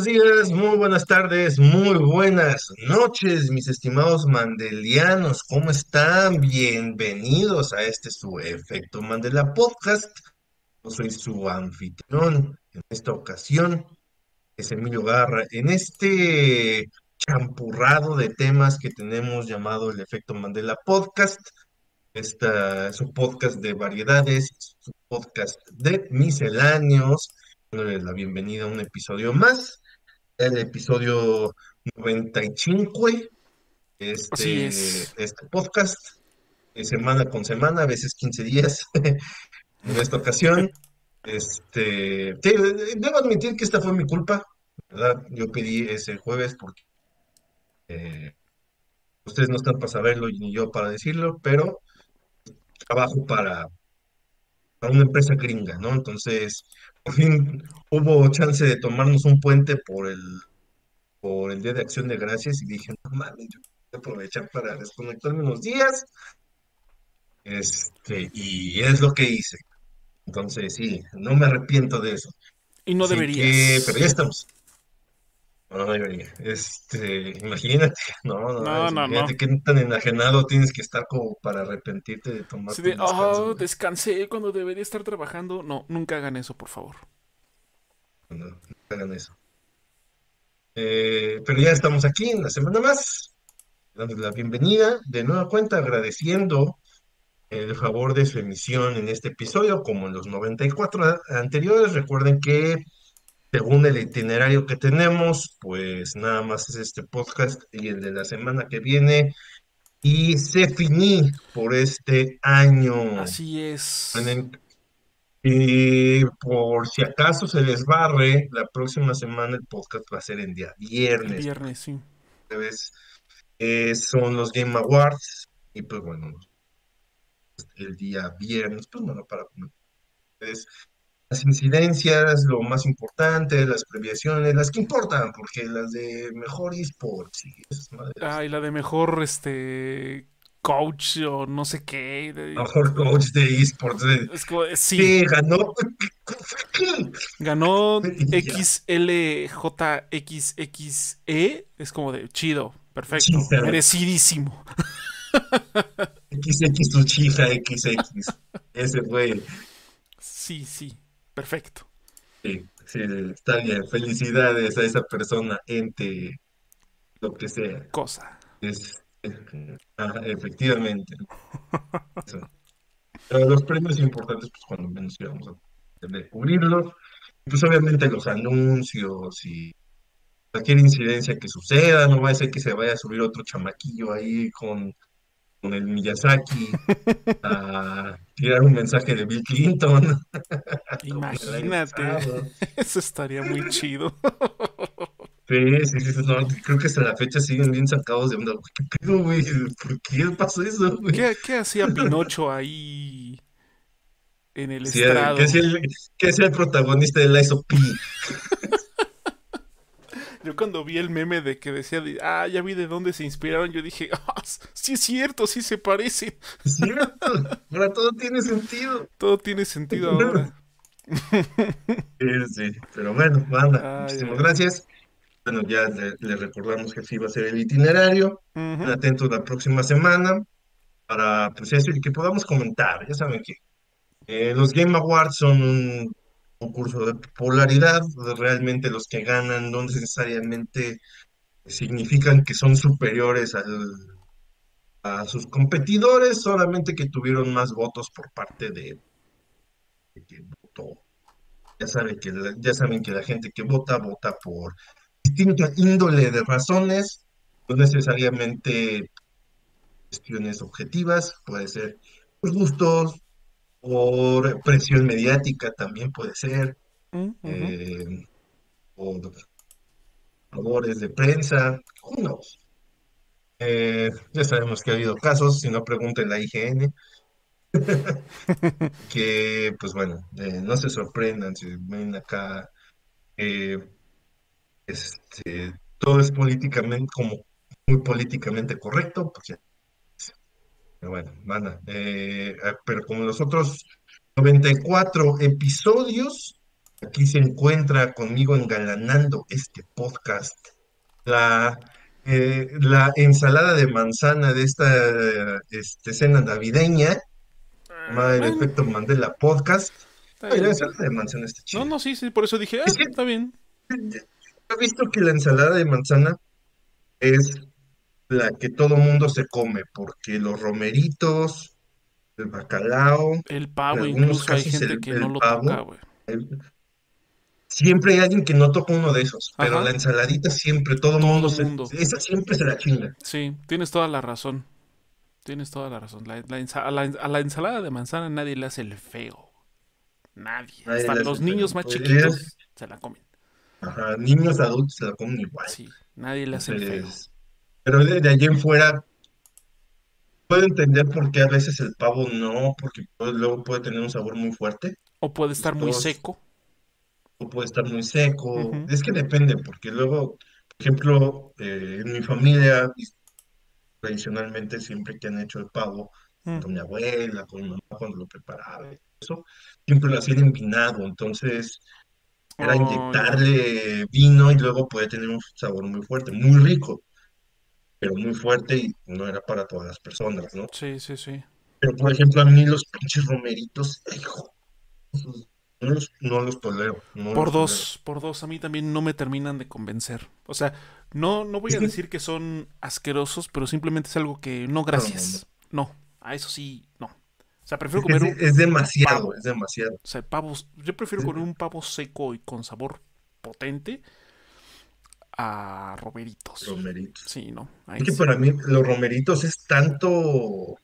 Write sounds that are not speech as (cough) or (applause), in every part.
buenos días, muy buenas tardes, muy buenas noches, mis estimados mandelianos. ¿Cómo están? Bienvenidos a este su Efecto Mandela Podcast. Yo soy su anfitrión en esta ocasión, es Emilio Garra. En este champurrado de temas que tenemos llamado el Efecto Mandela Podcast, esta es un podcast de variedades, su podcast de misceláneos dándole la bienvenida a un episodio más, el episodio 95 este, Así es. este podcast, eh, semana con semana, a veces 15 días (laughs) en esta ocasión. Este, debo admitir que esta fue mi culpa, ¿verdad? Yo pedí ese jueves porque eh, ustedes no están para saberlo ni yo para decirlo, pero trabajo para, para una empresa gringa, ¿no? Entonces, por fin hubo chance de tomarnos un puente por el, por el Día de Acción de Gracias y dije, no mames, yo voy a aprovechar para desconectarme unos días. Este, y es lo que hice. Entonces, sí, no me arrepiento de eso. Y no Así que, deberías. pero ya estamos. No debería. Este, imagínate, (laughs) no, no, No, es- no, imagínate no. qué tan enajenado tienes que estar como para arrepentirte de Así tomarte de, un descanso, oh, güey. descansé cuando debería estar trabajando. No, nunca hagan eso, por favor. No, no hagan eso. Eh, pero ya estamos aquí en la semana más, dándoles la bienvenida de nueva cuenta, agradeciendo el favor de su emisión en este episodio, como en los 94 a- anteriores. Recuerden que según el itinerario que tenemos, pues nada más es este podcast y el de la semana que viene. Y se finí por este año. Así es. Y por si acaso se les barre, la próxima semana el podcast va a ser en día El viernes. viernes, sí. Eh, son los Game Awards. Y pues bueno, el día viernes, pues bueno, para pues, las incidencias, lo más importante, las previaciones, las que importan, porque las de mejor esports y esas madres. Ah, y la de mejor, este, coach o no sé qué. de- Mejor coach de esports. de- Es como, de, sí, Sí, ganó. ganó. XLJXXE. Es como de chido, perfecto, Sí, merecidísimo. (laughs) XX Uchiha XX. Ese fue. Sí, sí, perfecto. Sí, sí, está bien. Felicidades a esa persona, ente, lo que sea. Cosa. Es, ajá, efectivamente. Eso. Pero los premios importantes, pues cuando menos íbamos a tener que cubrirlos. Pues obviamente los anuncios y cualquier incidencia que suceda, no va a ser que se vaya a subir otro chamaquillo ahí con, con el Miyazaki a tirar un mensaje de Bill Clinton. (laughs) Imagínate. (laughs) Eso estaría muy chido. (laughs) Sí, sí, sí, no, creo que hasta la fecha siguen bien sacados de onda. ¿Qué pedo, güey? ¿Por qué pasó eso, güey? ¿Qué, qué hacía Pinocho ahí en el Sí, estrado? que es el, protagonista del Lies of P. Yo cuando vi el meme de que decía, de, ah, ya vi de dónde se inspiraron, yo dije, ah, sí es cierto, sí se parecen. Es cierto, ahora todo tiene sentido. Todo tiene sentido ahora. Sí, sí, pero bueno, banda, Ay, muchísimas gracias. Bueno, ya le, le recordamos que sí va a ser el itinerario. Estén atentos la próxima semana para pues eso y que podamos comentar. Ya saben que eh, los Game Awards son un concurso de popularidad. Realmente los que ganan no necesariamente significan que son superiores al- a sus competidores, solamente que tuvieron más votos por parte de, que votó. Ya saben que la, ya saben que la gente que vota vota por distinta índole de razones, no necesariamente cuestiones objetivas, puede ser por gustos, por presión mediática también puede ser, ujú. eh, por favores de prensa, knows. Eh, ya sabemos que ha habido casos, si no pregunten la IGN, (laughs) que pues bueno, eh, no se sorprendan si ven acá, eh, este, todo es políticamente, como muy políticamente correcto, pues ya. Pero bueno, van pero como los otros 94 episodios, Aquí se encuentra conmigo engalanando este podcast la, eh, la ensalada de manzana de esta eh, este, cena navideña, llamada el Bueno, efecto Mandela Podcast. Oye, la ensalada de manzana está No, chida. no, sí, sí, por eso dije, ah, Es que- está bien. He visto que la ensalada de manzana es la que todo mundo se come, porque los romeritos, el bacalao, El pavo, incluso hay gente el, que el no lo pavo, toca, güey. siempre hay alguien que no toca uno de esos, pero la ensaladita siempre, todo Todo mundo, se- mundo. esa siempre se la chinga. Sí, tienes toda la razón. Tienes toda la razón. La- la ensa- a, la, a la ensalada de manzana nadie le hace el feo. Nadie. Nadie Hasta los feo. niños más Pues, chiquitos se la comen. Ajá, niños adultos se la comen igual. Sí, nadie le hace el feo. Pero de, de allí en fuera, puedo entender por qué a veces el pavo no, porque puede- luego puede tener un sabor muy fuerte, O puede estar muy seco. o puede estar muy seco. Es que depende, porque luego, por ejemplo, eh, en mi familia, tradicionalmente siempre que han hecho el pavo, Mm. con mi abuela, con mi mamá cuando lo preparaba, eso, siempre lo hacían envinado, entonces era Oh, inyectarle vino y luego puede tener un sabor muy fuerte, muy rico, pero muy fuerte y no era para todas las personas, ¿no? Sí, sí, sí. Pero por ejemplo, a mí los pinches romeritos, hijo, no los, no los tolero. no Por los dos, por dos, a mí también no me terminan de convencer. O sea, no, no voy a decir que son asquerosos, pero simplemente es algo que no, gracias. No, a eso sí, no. O sea, prefiero comer Es, un, es demasiado, pavo. es demasiado. o sea, pavos. Yo prefiero comer un pavo seco y con sabor potente a romeritos. Romeritos. Sí, no. ahí Es que sí. para mí los romeritos es tanto,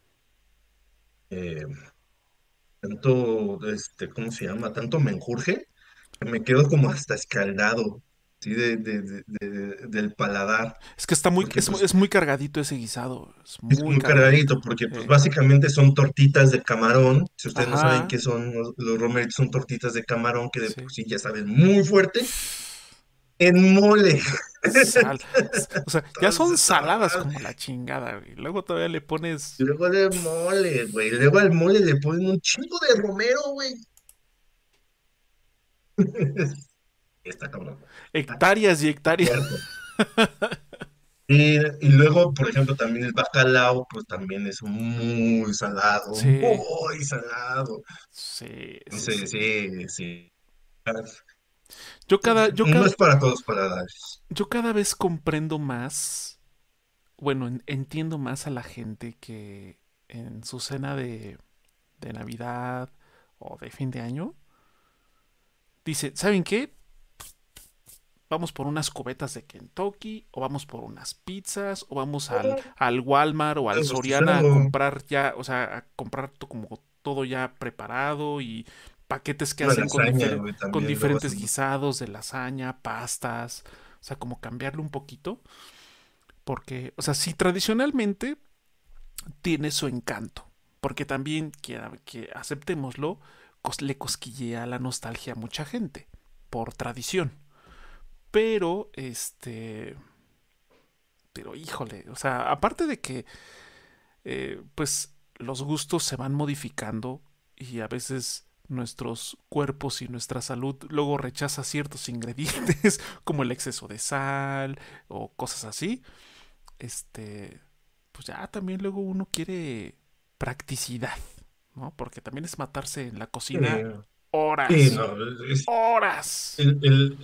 eh, tanto, este, ¿cómo se llama? Tanto menjurje, que me quedo como hasta escaldado, ¿sí? De, de- de- de- del paladar. Es que está muy, porque, es, pues, es muy cargadito ese guisado. Es Es muy cargadito, porque pues básicamente son tortitas de camarón. Si ustedes no saben qué son los, los romeritos, son tortitas de camarón que de Sí. por sí ya saben muy fuerte. En mole. Sal. O sea, ya son saladas como la chingada, güey. Luego todavía le pones luego de mole, güey. Luego al mole le ponen un chingo de romero, güey. (laughs) Está cabrón. hectáreas y hectáreas. Y, y luego, por ejemplo, también el bacalao, pues también es muy salado, Sí. muy salado. Sí, sí, sí. sí, sí. Yo cada, yo no cada, es para todos paladares. yo cada vez comprendo más, bueno, en- entiendo más a la gente que en su cena de, de Navidad o de fin de año dice, ¿saben qué? Vamos por unas cubetas de Kentucky, o vamos por unas pizzas, o vamos al, al Walmart o al Soriana a comprar ya, o sea, a comprar como todo ya preparado y paquetes que hacen con, difer- diferentes guisados de lasaña, pastas, o sea, como cambiarle un poquito. Porque, o sea, sí, tradicionalmente tiene su encanto. Porque también, que, que aceptémoslo, cos- le cosquillea la nostalgia a mucha gente, por tradición. Pero, este. Pero, híjole, o sea, aparte de que, eh, pues, los gustos se van modificando y a veces nuestros cuerpos y nuestra salud luego rechaza ciertos ingredientes, (laughs) como el exceso de sal o cosas así. Este, pues ya también luego uno quiere practicidad, ¿no? Porque también es matarse en la cocina horas. Sí, no, es- Horas. el, el-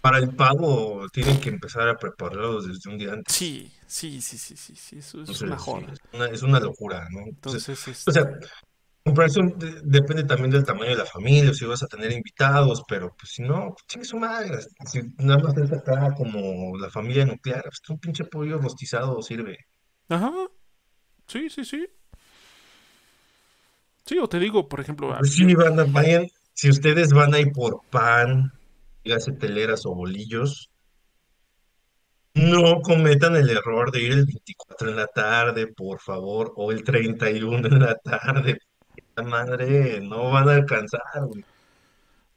para el pavo tienen que empezar a prepararlo desde un día antes. Sí, sí, sí, sí, sí, sí, eso es Entonces, una sí, joda. es una, es una locura, ¿no? Entonces, Entonces, o este, sea, de- depende también del tamaño de la familia, si vas a tener invitados, pero pues si no, pues chingue su madre. Si nada más es acá como la familia nuclear, pues un pinche pollo rostizado sirve. ajá. Sí, sí, sí. Sí, o te digo, por ejemplo, a- Pues sí, van a, vayan, si ustedes van a ir por pan, dígase teleras o bolillos, no cometan el error de ir el 24 en la tarde, por favor, o el 31 en la tarde. Madre, no van a alcanzar, güey.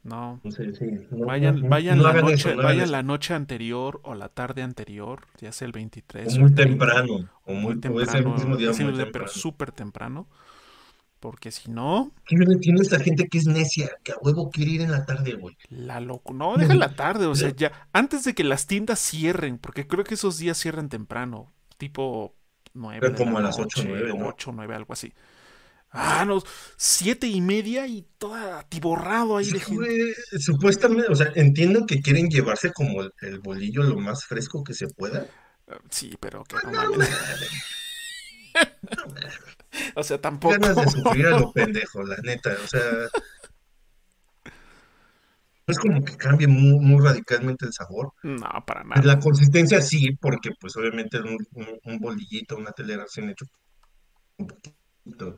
no. Sí, no, Vayan, vayan no la noche, eso, no vayan la noche anterior o la tarde anterior, ya sea el 23 O o muy el 30, temprano, o muy muy, o temprano, mismo día muy día, pero temprano. súper temprano. Porque si no, yo no entiendo esta gente que es necia, que a huevo quiere ir en la tarde, güey. la loco. No, deja la tarde, o sea, (laughs) ya. Antes de que las tiendas cierren, porque creo que esos días cierran temprano. Tipo 9 Pero como la a las ocho, noche, nueve, ¿no? 8, 9, algo así. Ah, no, siete y media y toda atiborrado ahí de gente. supuestamente, o sea, entiendo que quieren llevarse como el, el bolillo lo más fresco que se pueda. Sí, pero que no No, mames, (laughs) O sea, tampoco. ganas de sufrir a lo pendejo, la neta, o sea, no es como que cambie muy, muy radicalmente el sabor. No, para Pues nada. La consistencia sí, porque pues obviamente un, un- un bolillito, una telera recién hecho un poquito,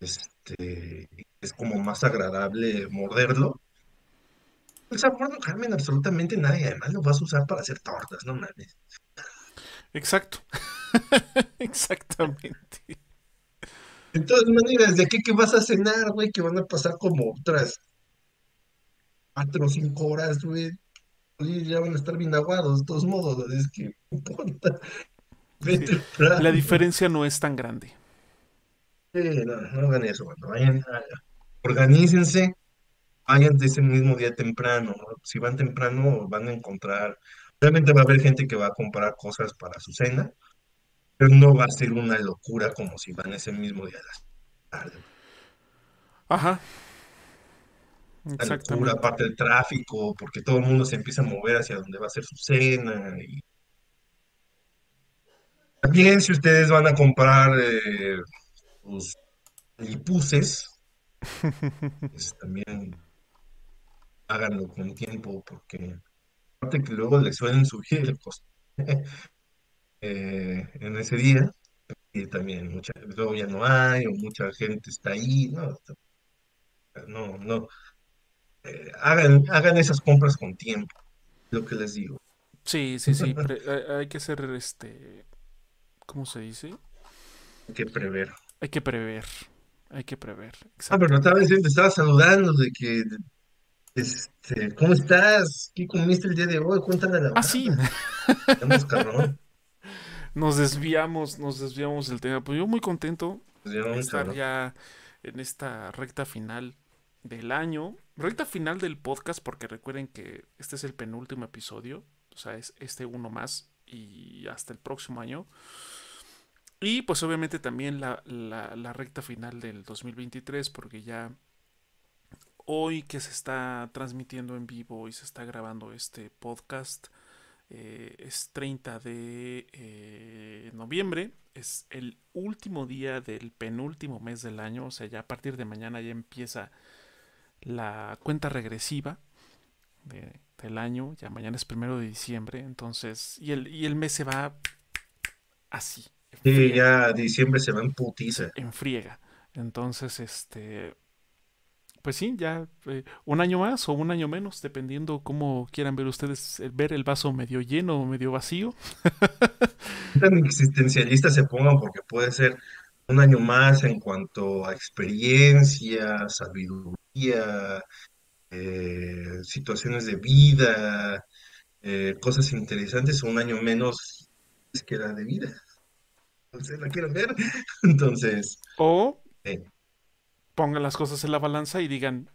este, es como más agradable morderlo. El sabor no cambia en absolutamente nada y además lo vas a usar para hacer tortas, no mames. Exacto. (laughs) Exactamente. De todas maneras, ¿de qué que vas a cenar, güey? Que van a pasar como otras cuatro o cinco horas, güey. Y ya van a estar bien aguados, de todos modos, es que no importa. La diferencia no es tan grande. Sí, no, no hagan eso, bueno, vayan, a- organícense, vayan de ese mismo día temprano, ¿no? Si van temprano, van a encontrar, realmente va a haber gente que va a comprar cosas para su cena, pero no va a ser una locura como si van ese mismo día a las tarde. Ajá. Una locura, Exactamente. aparte del tráfico, porque todo el mundo se empieza a mover hacia donde va a ser su cena. Y... También si ustedes van a comprar eh, sus lipuses, (laughs) pues también háganlo con tiempo, porque aparte que luego les suelen subir el costo (laughs) eh, en ese día, y también mucha, luego ya no hay, o mucha gente está ahí, no, no, no, eh, hagan, hagan esas compras con tiempo, lo que les digo. Sí, sí, sí. (laughs) hay que ser, este, ¿cómo se dice? Hay que prever. Hay que prever. Hay que prever. Ah, pero otra Exactamente. vez te estaba saludando de que, este, ¿cómo estás? ¿Qué comiste el día de hoy? Cuéntale a la Ah, sí. (laughs) Nos desviamos, nos desviamos del tema. Pues yo muy contento de estar ya en esta recta final del año. Recta final del podcast, porque recuerden que este es el penúltimo episodio. O sea, es este uno más y hasta el próximo año. Y pues obviamente también la, la, la recta final del 2023, porque ya hoy que se está transmitiendo en vivo y se está grabando este podcast, eh, es 30 de eh, noviembre, es el último día del penúltimo mes del año, o sea, ya a partir de mañana ya empieza la cuenta regresiva de, del año, ya mañana es primero de diciembre, entonces, y el, y el mes se va así, Sí, ya diciembre se va en putiza. en friega. Entonces, este, pues sí, ya eh, un año más o un año menos, dependiendo cómo quieran ver ustedes, eh, ver el vaso medio lleno o medio vacío. (laughs) Tan existencialistas se pongan porque puede ser un año más en cuanto a experiencia, sabiduría, eh, situaciones de vida, eh, cosas interesantes, o un año menos es que era de vida. Ustedes la quieren ver. (laughs) Entonces, O eh, pongan las cosas en la balanza y digan,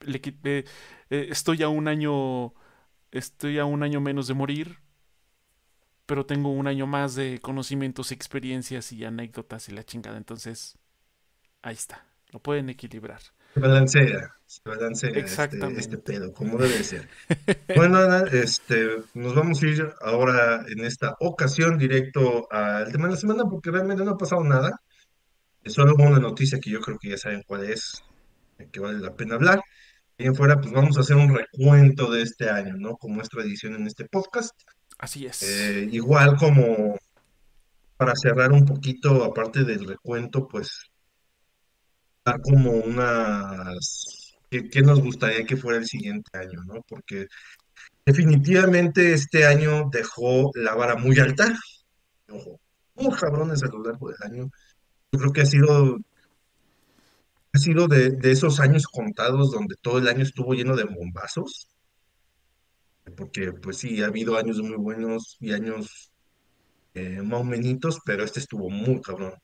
le qui- eh, eh, estoy a un año, estoy a un año menos de morir, pero tengo un año más de conocimientos, experiencias y anécdotas y la chingada. Entonces, ahí está, lo pueden equilibrar. Se balancea, se balancea este, este Exactamente. pedo, como debe ser. Bueno, Ana, este, nos vamos a ir ahora en esta ocasión directo al tema de la semana porque realmente no ha pasado nada. Solo una noticia que yo creo que ya saben cuál es, que vale la pena hablar. Y en fuera, pues vamos a hacer un recuento de este año, ¿no? Como es tradición en este podcast. Así es. Eh, igual como para cerrar un poquito, aparte del recuento, pues como unas... ¿Qué, qué nos gustaría que fuera el siguiente año, ¿no? Porque definitivamente este año dejó la vara muy alta. Ojo, muy cabrones a lo largo del año. Yo creo que ha sido, ha sido de, de esos años contados donde todo el año estuvo lleno de bombazos. Porque pues sí, ha habido años muy buenos y años eh, más menitos, pero este estuvo muy cabrón.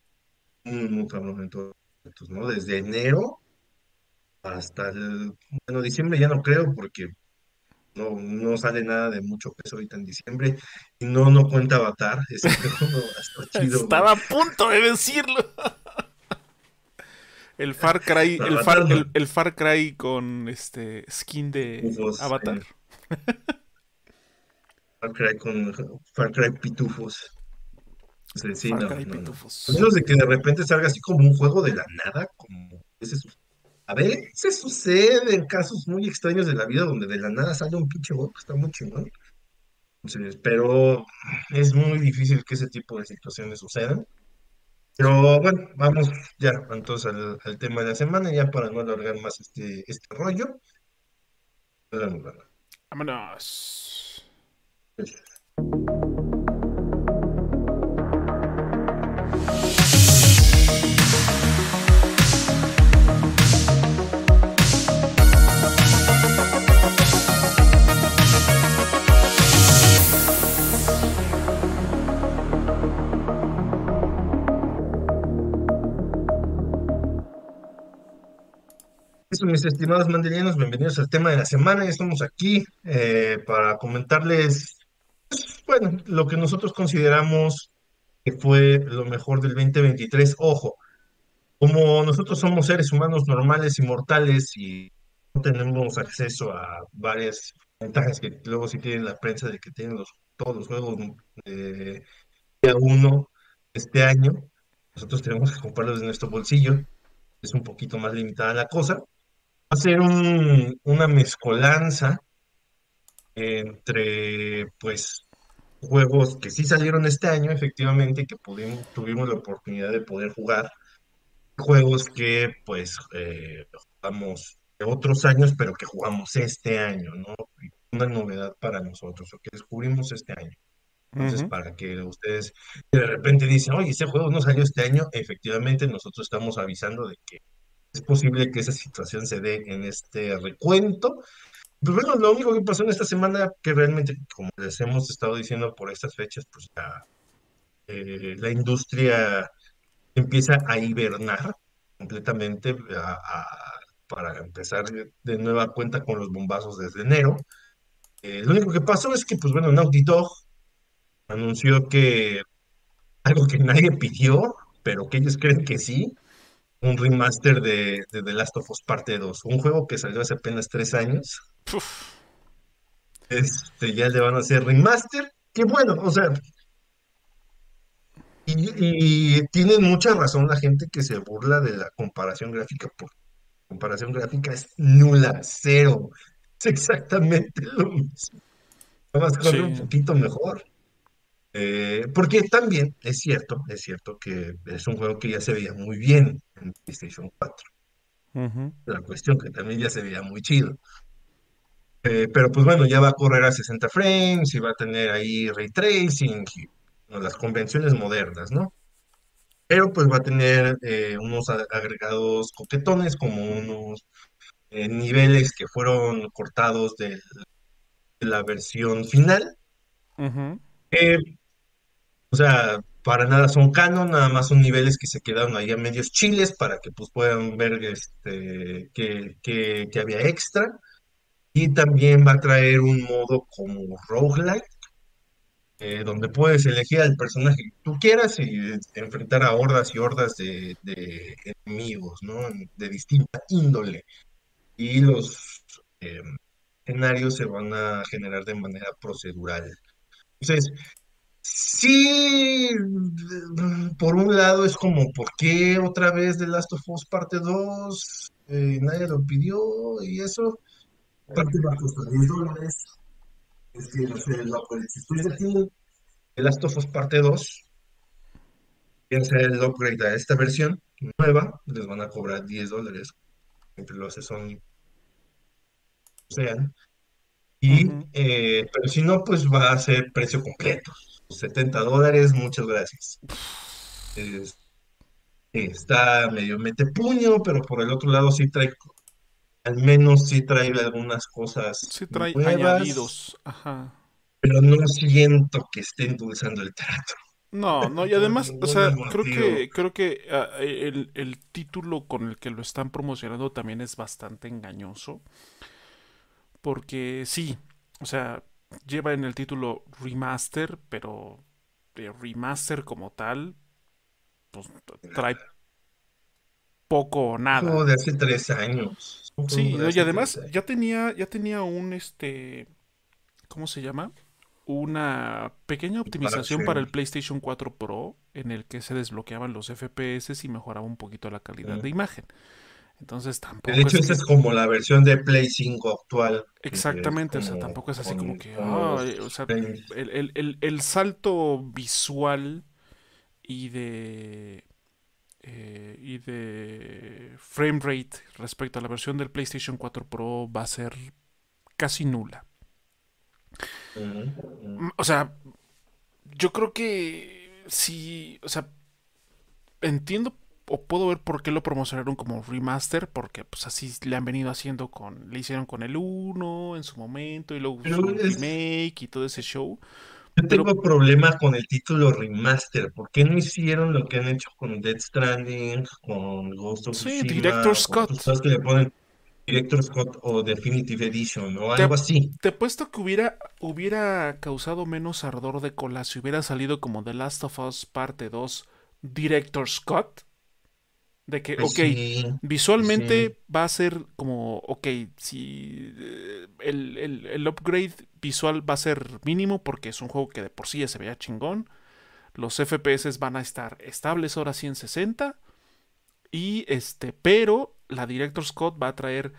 muy, muy cabrón en ¿no? Desde enero hasta el, bueno, diciembre ya no creo porque no, no sale nada de mucho peso ahorita en diciembre y no, no cuenta Avatar, (laughs) ese juego no (laughs) chido. Estaba a punto de decirlo. (laughs) El Far Cry, el Avatar Far, no. el, el Far Cry con este skin de Pitufos, Avatar. eh. Far Cry con Far Cry Pitufos. Sí, sí, Far no, Cry no, no. Pitufos. A menos de que de repente salga así como un juego de la nada, como ese su- A ver, se sucede en casos muy extraños de la vida donde de la nada sale un pinche juego que está muy chingón. Entonces, pero es muy difícil que ese tipo de situaciones sucedan. Pero bueno, vamos ya entonces al, al tema de la semana, ya para no alargar más este, este rollo. Vamos. Vámonos. Mis estimados mandelianos, bienvenidos al tema de la semana. Estamos aquí eh, para comentarles, bueno, lo que nosotros consideramos que fue lo mejor del 2023. Ojo, como nosotros somos seres humanos normales y mortales y no tenemos acceso a varias ventajas que luego sí tiene la prensa de que tienen los, todos los juegos eh, día uno este año, nosotros tenemos que comprarlos de nuestro bolsillo. Es un poquito más limitada la cosa hacer un, una mezcolanza entre, pues, juegos que sí salieron este año, efectivamente, que pudimos, tuvimos la oportunidad de poder jugar, juegos que, pues, eh, jugamos de otros años, pero que jugamos este año, ¿no? Una novedad para nosotros, o que descubrimos este año. Entonces, para que ustedes de repente dicen, oye, ese juego no salió este año, efectivamente nosotros estamos avisando de que es posible que esa situación se dé en este recuento. Pues bueno, lo único que pasó en esta semana, que realmente, como les hemos estado diciendo por estas fechas, pues ya eh, la industria empieza a hibernar completamente para empezar de nueva cuenta con los bombazos desde enero. Eh, lo único que pasó es que, pues bueno, Naughty Dog anunció que algo que nadie pidió, pero que ellos creen que sí, un remaster de, de The Last of Us Parte 2, un juego que salió hace apenas tres años, este, ya le van a hacer remaster, que bueno, o sea, y, y tienen mucha razón la gente que se burla de la comparación gráfica, porque la comparación gráfica es nula, cero, es exactamente lo mismo, nada más corre un poquito mejor. Eh, porque también es cierto, es cierto que es un juego que ya se veía muy bien en PlayStation 4. Ujú. La cuestión que también ya se veía muy chido. Eh, pero pues bueno, ya va a correr a 60 frames y va a tener ahí ray tracing y bueno, las convenciones modernas, ¿no? Pero pues va a tener eh, unos agregados coquetones como unos eh, niveles que fueron cortados de, la versión final. Que, o sea, para nada son canon, nada más son niveles que se quedaron ahí a medios chiles para que pues puedan ver este, que, había extra. Y también va a traer un modo como roguelike, eh, donde puedes elegir al personaje que tú quieras y eh, enfrentar a hordas y hordas de, enemigos, ¿no? De distinta índole. Y los eh, escenarios se van a generar de manera procedural. Entonces, sí, por un lado es como, ¿por qué otra vez The Last of Us parte 2? Eh, nadie lo pidió y eso. Aparte va a costar 10 dólares. Es que no sé, lo, ya tienen The Last of Us parte 2, quieren hacer el upgrade a esta versión nueva, les van a cobrar 10 dólares. Entre los que son, sean. Y, Ujú. eh, pero si no, pues va a ser precio completo. 70 dólares, muchas gracias. Es- está medio mete puño, pero por el otro lado sí trae, al menos sí trae algunas cosas Sí trae nuevas, añadidos. Ajá. pero no siento que esté endulzando el trato. No, no, y además, o sea, creo que, creo que ah, el, el, título con el que lo están promocionando también es bastante engañoso. Porque sí, o sea, lleva en el título remaster, pero de remaster como tal, pues trae poco o nada. Como de hace tres años. Sí, y además ya tenía, ya tenía un este, ¿cómo se llama? una pequeña optimización para el PlayStation 4 Pro en el que se desbloqueaban los FPS y mejoraba un poquito la calidad de imagen. Entonces tampoco. De hecho, esa es como la versión de Play 5 actual. Exactamente, o sea, tampoco es así como que. o sea, el, salto visual y de. Eh, y de frame rate respecto a la versión del PlayStation 4 Pro va a ser casi nula. O sea, yo creo que sí, o sea, entiendo o puedo ver por qué lo promocionaron como remaster, porque pues así le han venido haciendo con, le hicieron con el 1 en su momento y luego un remake y todo ese show. Yo tengo problemas con el título remaster. ¿Por qué no hicieron lo que han hecho con Dead Stranding, con Ghost of Tsushima? Sí, Director Scott. que le ponen Director Scott o Definitive Edition o algo así. Te he puesto que hubiera, hubiera causado menos ardor de cola si hubiera salido como The Last of Us parte 2 Director Scott. De que, pues ok, visualmente va a ser como, ok, si eh, el, el, upgrade visual va a ser mínimo porque es un juego que de por sí ya se vea chingón. Los FPS van a estar estables ahora sí en 60. Y este, pero la Director Scott va a traer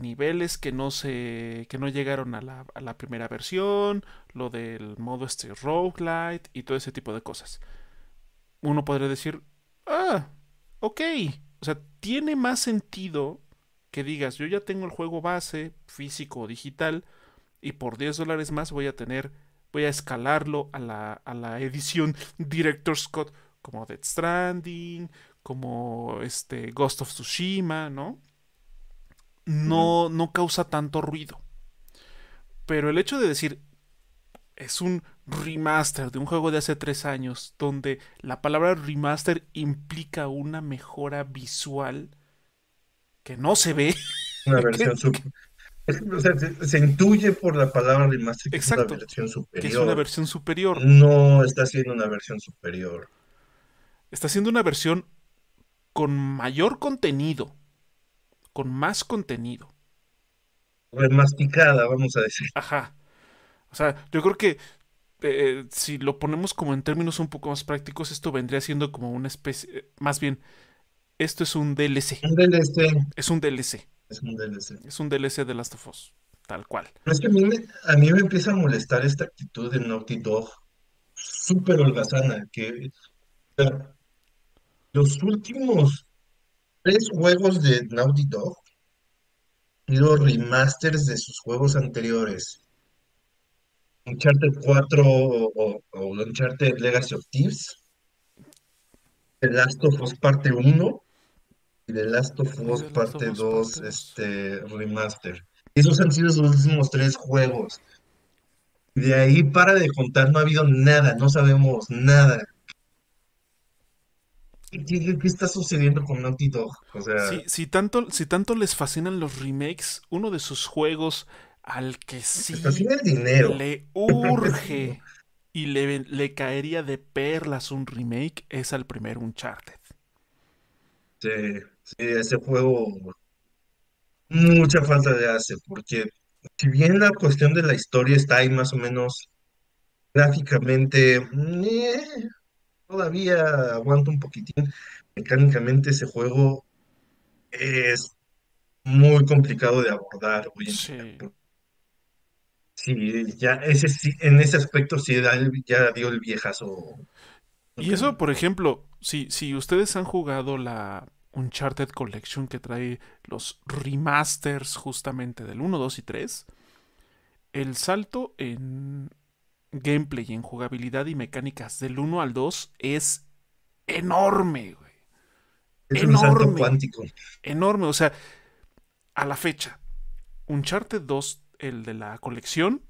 niveles que no se que no llegaron a la, a la primera versión, lo del modo este roguelite y todo ese tipo de cosas. Uno podría decir, ah, ok, o sea, tiene más sentido que digas, yo ya tengo el juego base, físico o digital, y por 10 dólares más voy a tener, voy a escalarlo a la, a la edición (laughs) Director Scott, como Dead Stranding, como este Ghost of Tsushima, ¿no? No, no causa tanto ruido. Pero el hecho de decir es un remaster de un juego de hace tres años, donde la palabra remaster implica una mejora visual que no se ve. (laughs) Una versión (laughs) o sea, se, intuye por la palabra remaster que es una versión superior. Que es una versión superior. No está siendo una versión superior. Está siendo una versión con mayor contenido, con más contenido. Remasticada, vamos a decir. Ajá. O sea, yo creo que eh, si lo ponemos como en términos un poco más prácticos, esto vendría siendo como una especie, eh, más bien, esto es un DLC. Un DLC. Es un DLC. Es un DLC. Es un DLC de Last of Us, tal cual. Pero es que a mí, me, a mí me empieza a molestar esta actitud de Naughty Dog, súper holgazana, que los últimos tres juegos de Naughty Dog y los remasters de sus juegos anteriores. Uncharted 4 o, o, Uncharted Legacy of Thieves. The Last of Us parte 1 y The Last of Us parte 2 este, remaster. Esos han sido los últimos tres juegos. De ahí para de contar, no ha habido nada, no sabemos nada. ¿Qué, está sucediendo con Naughty Dog? O sea... si, tanto, si tanto les fascinan los remakes, uno de sus juegos al que sí le (laughs) urge y le, le, caería de perlas un remake es al primer Uncharted. Sí, sí, ese juego mucha falta de hace, porque si bien la cuestión de la historia está ahí más o menos gráficamente, eh, todavía aguanta un poquitín. Mecánicamente ese juego es muy complicado de abordar Sí. Sí, ya ese en ese aspecto sí ya dio el viejazo. Y eso, por ejemplo, si, si ustedes han jugado la Uncharted Collection que trae los remasters justamente del 1, 2 y 3, el salto en gameplay, en jugabilidad y mecánicas del 1 al 2 es enorme, güey. Es enorme, un cuántico. Enorme, o sea, a la fecha, Uncharted 2, el de la colección,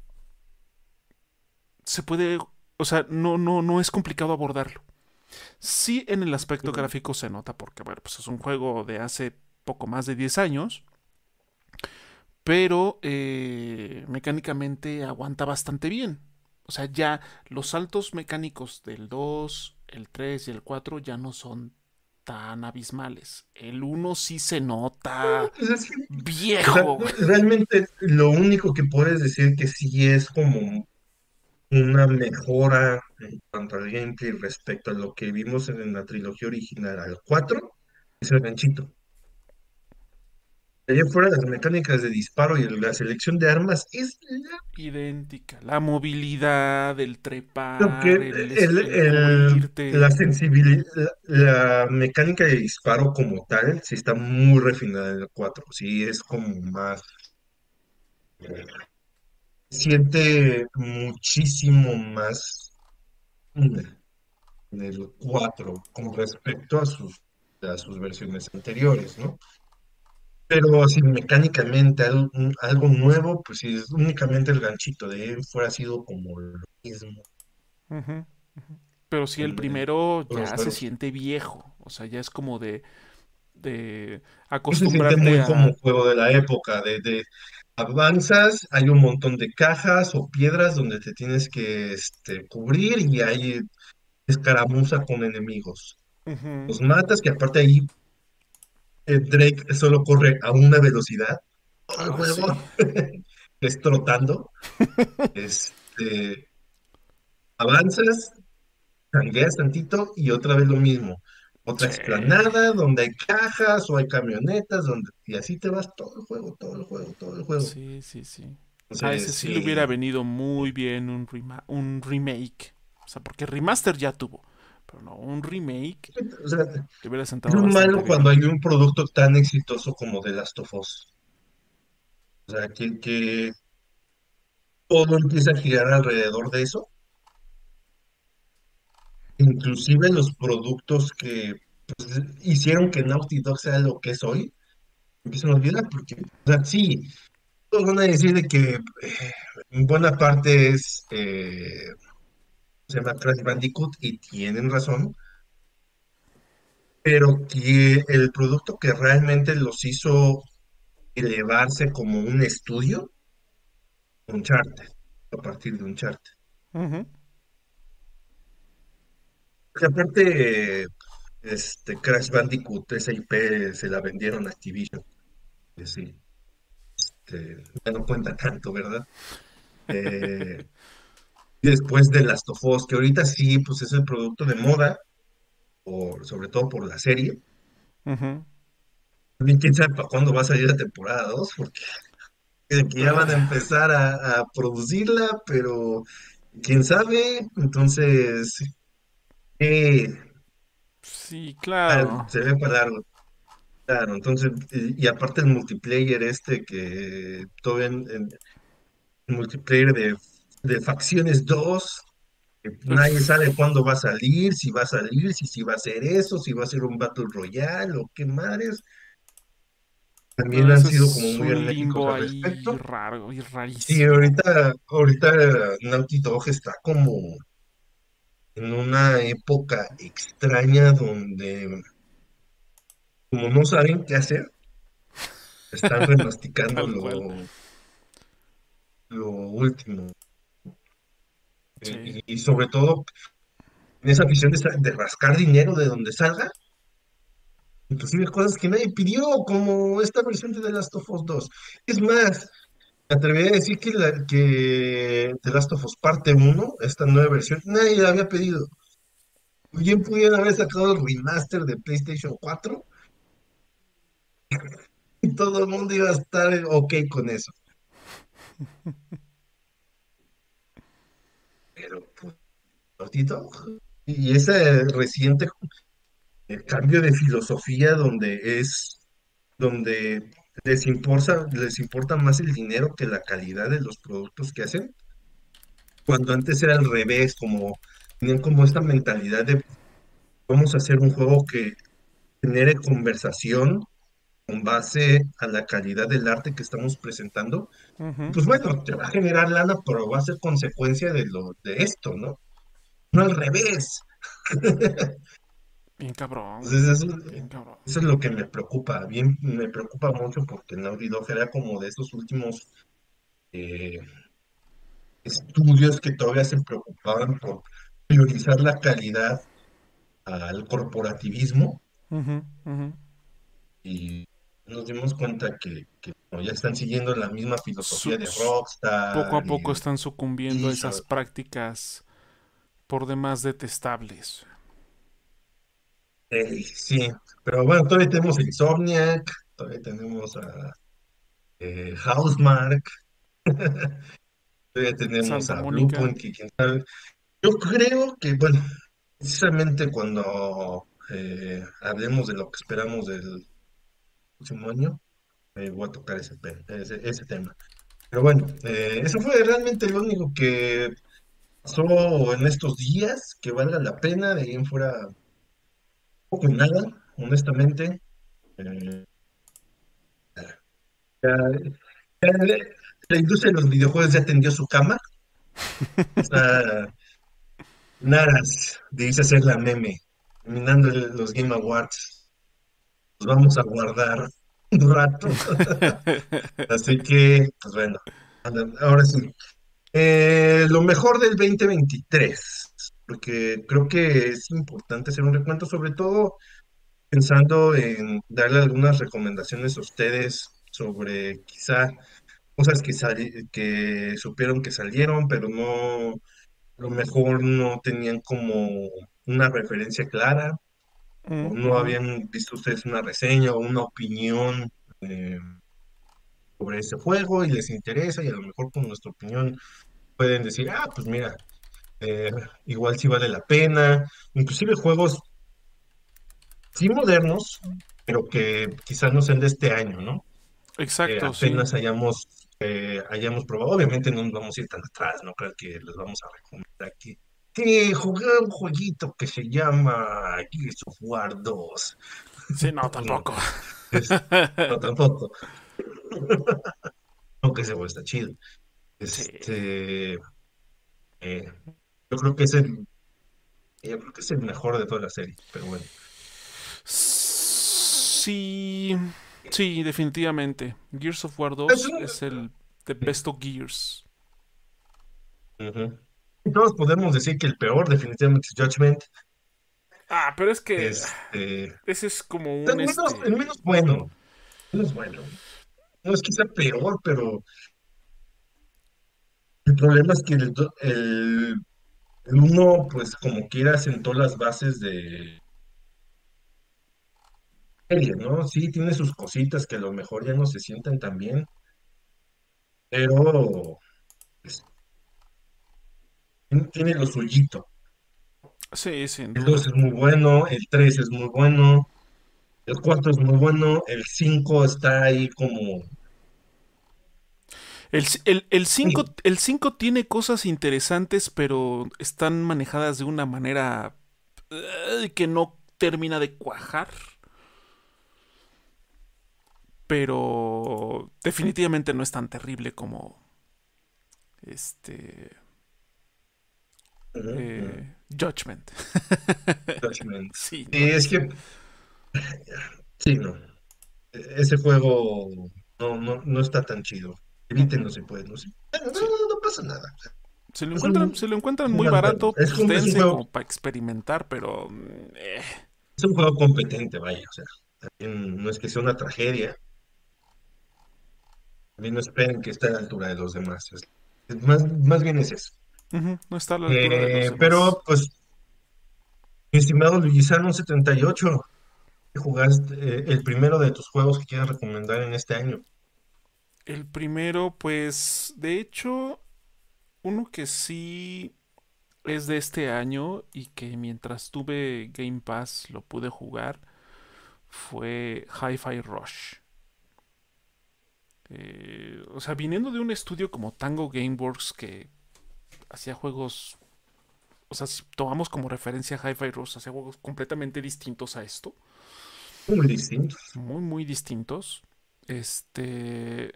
se puede o sea, no, no, no es complicado abordarlo. Sí en el aspecto gráfico se nota porque, bueno, pues es un juego de hace poco más de 10 años, pero eh, mecánicamente aguanta bastante bien. O sea, ya los saltos mecánicos del 2, el 3 y el 4 ya no son tan abismales. El 1 sí se nota Pues es que, o sea, viejo. realmente lo único que puedes decir que sí es como una mejora en cuanto al gameplay respecto a lo que vimos en la trilogía original al 4 es el ganchito. Allá fuera las mecánicas de disparo y la selección de armas es la- Idéntica. La movilidad, el trepar, que el, es- el, el el- cubrirte. la sensibilidad, la, la mecánica de disparo como tal, sí está muy refinada en el 4, sí es como más, siente muchísimo más en el 4 con respecto a sus, a sus versiones anteriores, ¿no? Pero si mecánicamente algo, algo nuevo, pues si es únicamente el ganchito de él fuera sido como lo mismo. Pero sí, el primero ya se juegos. siente viejo. O sea, ya es como de, de Y se siente muy acostumbrarte como a... juego de la época, de, de avanzas, hay un montón de cajas o piedras donde te tienes que este, cubrir y hay escaramuza con enemigos. Los matas, que aparte ahí eh, Drake solo corre a una velocidad, todo el Ah, juego sí. (laughs) es trotando, (laughs) este, avanzas, tangueas tantito y otra vez lo mismo. Otra Sí. explanada donde hay cajas o hay camionetas, donde, y así te vas todo el juego, todo el juego, todo el juego. Sí, sí, sí. A ese sí le hubiera venido muy bien un, rema- un remake. O sea, porque remaster ya tuvo. Pero no, un remake o sea, hubiera es sentado malo cuando hay un producto tan exitoso como The Last of Us. O sea, que, que todo empieza a girar alrededor de eso. Inclusive los productos que pues, hicieron que Naughty Dog sea lo que es hoy, empiezan a olvidar porque, o sea, sí, todos van a decir de que eh, en buena parte es, eh, se llama Crash Bandicoot y tienen razón, pero que el producto que realmente los hizo elevarse como un estudio, Uncharted, a partir de Uncharted. Ujú. Porque aparte, este, Crash Bandicoot, esa IP se la vendieron a Activision, sí, este, ya no cuenta tanto, ¿verdad? Eh, (laughs) después de Last of Us, que ahorita sí, pues es el producto de moda, por, sobre todo por la serie. También quién sabe para cuándo va a salir la temporada 2 porque que ya van a empezar a, a producirla, pero quién sabe, entonces eh, sí, claro. se ve para largo, claro, entonces, y, y aparte el multiplayer este que todo en, en- el multiplayer de, de Facciones 2 que nadie sabe cuándo va a salir, si va a salir, si, si va a ser eso, si va a ser un Battle Royale o qué madres, también No, han sido como muy limbo al respecto. raro y Sí, rarísimo. ahorita, ahorita Naughty Dog está como en una época extraña donde, como no saben qué hacer, están (laughs) remasticando lo, lo último. Sí. Y, y sobre todo, en esa afición de, de rascar dinero de donde salga, inclusive cosas que nadie pidió, como esta versión de The Last of Us 2. Es más, me atrevería a decir que, la, que The Last of Us parte uno esta nueva versión, nadie la había pedido. Bien pudieron haber sacado el remaster de PlayStation 4 (laughs) y todo el mundo iba a estar ok con eso. (laughs) Pero, pues, Y ese reciente cambio de filosofía donde es, donde les importa, les importa más el dinero que la calidad de los productos que hacen, cuando antes era al revés, como tenían como esta mentalidad de vamos a hacer un juego que genere conversación con base a la calidad del arte que estamos presentando pues bueno, te va a generar lana, pero va a ser consecuencia de lo de esto, ¿no? No al revés. Bien cabrón, Entonces, eso, bien cabrón. eso es lo que me preocupa, bien, me preocupa mucho porque Naughty Dog era como de esos últimos eh, estudios que todavía se preocupaban por priorizar la calidad al corporativismo y nos dimos cuenta que, que no, ya están siguiendo la misma filosofía Su- de s- poco a Rockstar poco y están sucumbiendo a esas prácticas por demás detestables. Eh, sí, pero bueno, todavía tenemos a Insomniac, todavía tenemos a eh, Housemarque, (laughs) todavía tenemos Santa a Mónica. Bluepoint, que quién sabe. Yo creo que, bueno, precisamente cuando eh, hablemos de lo que esperamos del próximo año, eh, voy a tocar ese, ese, ese tema. Pero bueno, eh, eso fue realmente lo único que pasó en estos días, que valga la pena, de ahí en fuera poco y nada, honestamente. Eh, ya- ya la la industria de los videojuegos ya tendió su cama, está (laughs) Naras, dice hacer la meme, terminando el- los Game Awards, los vamos a guardar un rato, (laughs) así que, pues bueno, ahora sí. Eh, lo mejor del 2023, porque creo que es importante hacer un recuento, sobre todo pensando en darle algunas recomendaciones a ustedes sobre quizá cosas que, sali- que supieron que salieron, pero no, a lo mejor no tenían como una referencia clara, o no habían visto ustedes una reseña o una opinión eh, sobre ese juego y les interesa, y a lo mejor con nuestra opinión pueden decir, ah, pues mira, eh, igual sí vale la pena, inclusive juegos sí modernos, pero que quizás no sean de este año, ¿no? Que Exacto, sí. apenas hayamos, eh, hayamos probado. Obviamente no nos vamos a ir tan atrás, no creo que les vamos a recomendar aquí. Sí, jugué un jueguito que se llama Gears of War 2. Sí, no, Pues tampoco. (laughs) no tampoco, (laughs) aunque ese juego está chido. Este, eh, yo creo que es el, yo creo que es el mejor de toda la serie, pero bueno. Sí. Sí, definitivamente. Gears of War Es 2 un- es el The Best of Gears. Ujú. Todos podemos decir que el peor definitivamente es Judgment. Ah, pero es que Este, ese es como el un menos, el este. menos bueno. Menos bueno. No es quizá peor, pero el problema es que el, el, el uno, pues como quiera, sentó las bases de serie, ¿no? Sí, tiene sus cositas que a lo mejor ya no se sienten tan bien, pero pues, tiene lo suyito. Sí, sin El 2 duda. es muy bueno, el 3 es muy bueno, el 4 es muy bueno, el 5 está ahí como... El, c- el, el 5 el 5 tiene cosas interesantes, pero están manejadas de una manera eh, que no termina de cuajar. Pero definitivamente no es tan terrible como este eh, Judgment. (laughs) Judgment. Sí, no, es que, sí, no. E- Ese juego no, no, no está tan chido. Evítenlo si pueden. No, no, no, pasa nada. Se lo encuentran, un, se lo encuentran muy barato, Es pues un, es un dense juego, como para experimentar, pero mm, eh, es un juego competente, vaya. O sea, también no es que sea una tragedia. También no esperen que esté a la altura de los demás. Es- es más, más bien es eso. no está a la altura de los Eh, demás. pero, pues, mi estimado Luisano78, ¿qué jugaste eh, el primero de tus juegos que quieras recomendar en este año? El primero, pues, de hecho, uno que sí es de este año y que mientras tuve Game Pass lo pude jugar fue Hi-Fi Rush. Eh, o sea, viniendo de un estudio como Tango Gameworks que hacía juegos, o sea, si tomamos como referencia Hi-Fi Rush, hacía juegos completamente distintos a esto, Muy distinto. muy, muy distintos. Este,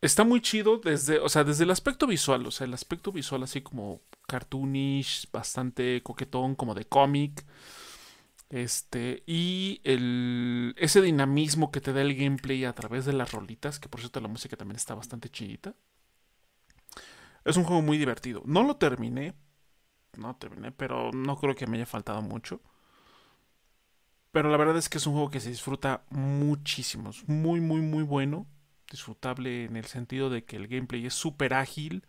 está muy chido desde, o sea, desde el aspecto visual, o sea, el aspecto visual así como cartoonish, bastante coquetón, como de cómic. Este, y el, ese dinamismo que te da el gameplay a través de las rolitas, que por cierto la música también está bastante chidita. Es un juego muy divertido. No lo terminé, no terminé, pero no creo que me haya faltado mucho. Pero la verdad es que es un juego que se disfruta muchísimo. Es muy, muy, muy bueno. Disfrutable en el sentido de que el gameplay es súper ágil.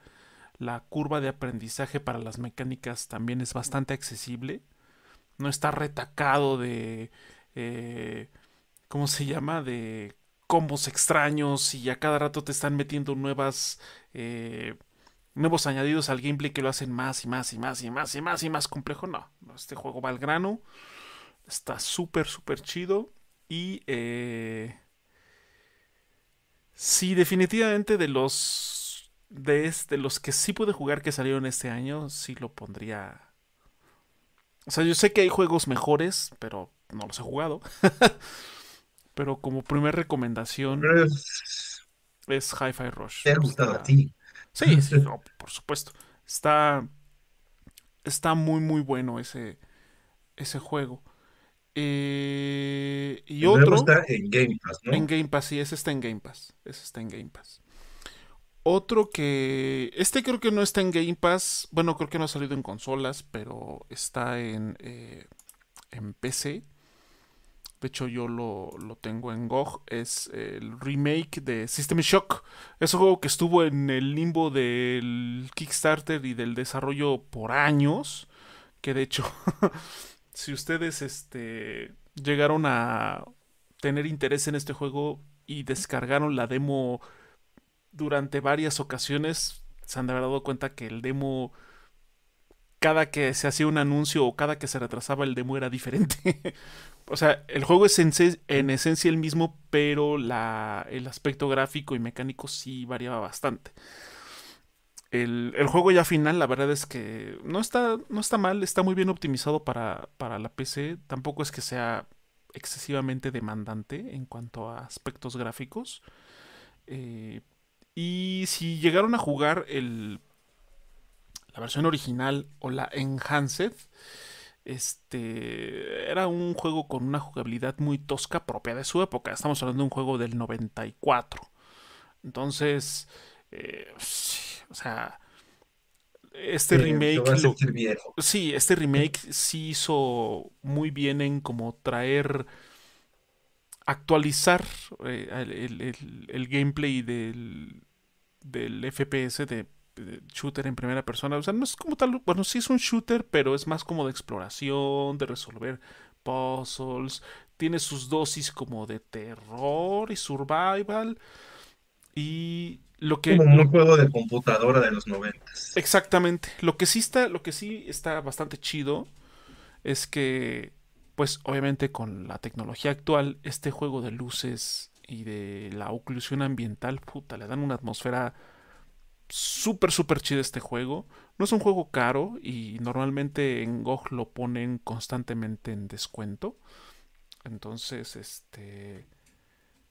La curva de aprendizaje para las mecánicas también es bastante accesible. No está retacado de... Eh, ¿Cómo se llama? De combos extraños y a cada rato te están metiendo nuevas... Eh, nuevos añadidos al gameplay que lo hacen más y más y más y más y más y más complejo. No, este juego va al grano. Está súper, súper chido. Y... Eh, sí, definitivamente de los de, de los que sí pude jugar que salieron este año, sí lo pondría. O sea, yo sé que hay juegos mejores, pero no los he jugado. (laughs) pero como primera recomendación es, es Hi-Fi Rush. ¿Te ha gustado a ti? Sí, (laughs) sí, por supuesto. Está. Está muy, muy bueno ese, ese juego. Eh, y otro. está en Game Pass, ¿no? En Game Pass, sí, ese está en Game Pass. Ese está en Game Pass. Otro que. Este creo que no está en Game Pass. Bueno, creo que no ha salido en consolas, pero está en, eh, en PC. De hecho, yo lo, tengo en GOG. Es el remake de System Shock. Es un juego que estuvo en el limbo del Kickstarter y del desarrollo por años. Que de hecho, (laughs) si ustedes este, llegaron a tener interés en este juego y descargaron la demo durante varias ocasiones se han dado cuenta que el demo, cada que se hacía un anuncio o cada que se retrasaba el demo era diferente. (laughs) o sea, el juego es en, esencia el mismo, pero la, el aspecto gráfico y mecánico sí variaba bastante. El, juego ya final, la verdad es que no está, no está mal, está muy bien optimizado para, para la PC. Tampoco es que sea excesivamente demandante en cuanto a aspectos gráficos. Eh, y si llegaron a jugar el, la versión original o la Enhanced, este era un juego con una jugabilidad muy tosca propia de su época. Estamos hablando de un juego del 94. Entonces, eh, o sea, este remake sí, este remake sí hizo muy bien en como traer actualizar eh, el, gameplay del, del FPS de, shooter en primera persona. O sea, no es como tal, bueno, sí es un shooter, pero es más como de exploración, de resolver puzzles. Tiene sus dosis como de terror y survival. Y lo que. Como un juego de computadora de los noventas. Exactamente. Lo que sí está, lo que sí está bastante chido es que pues obviamente con la tecnología actual, este juego de luces y de la oclusión ambiental, puta, le dan una atmósfera súper, súper chida este juego. No es un juego caro y normalmente en GOG lo ponen constantemente en descuento. Entonces, este...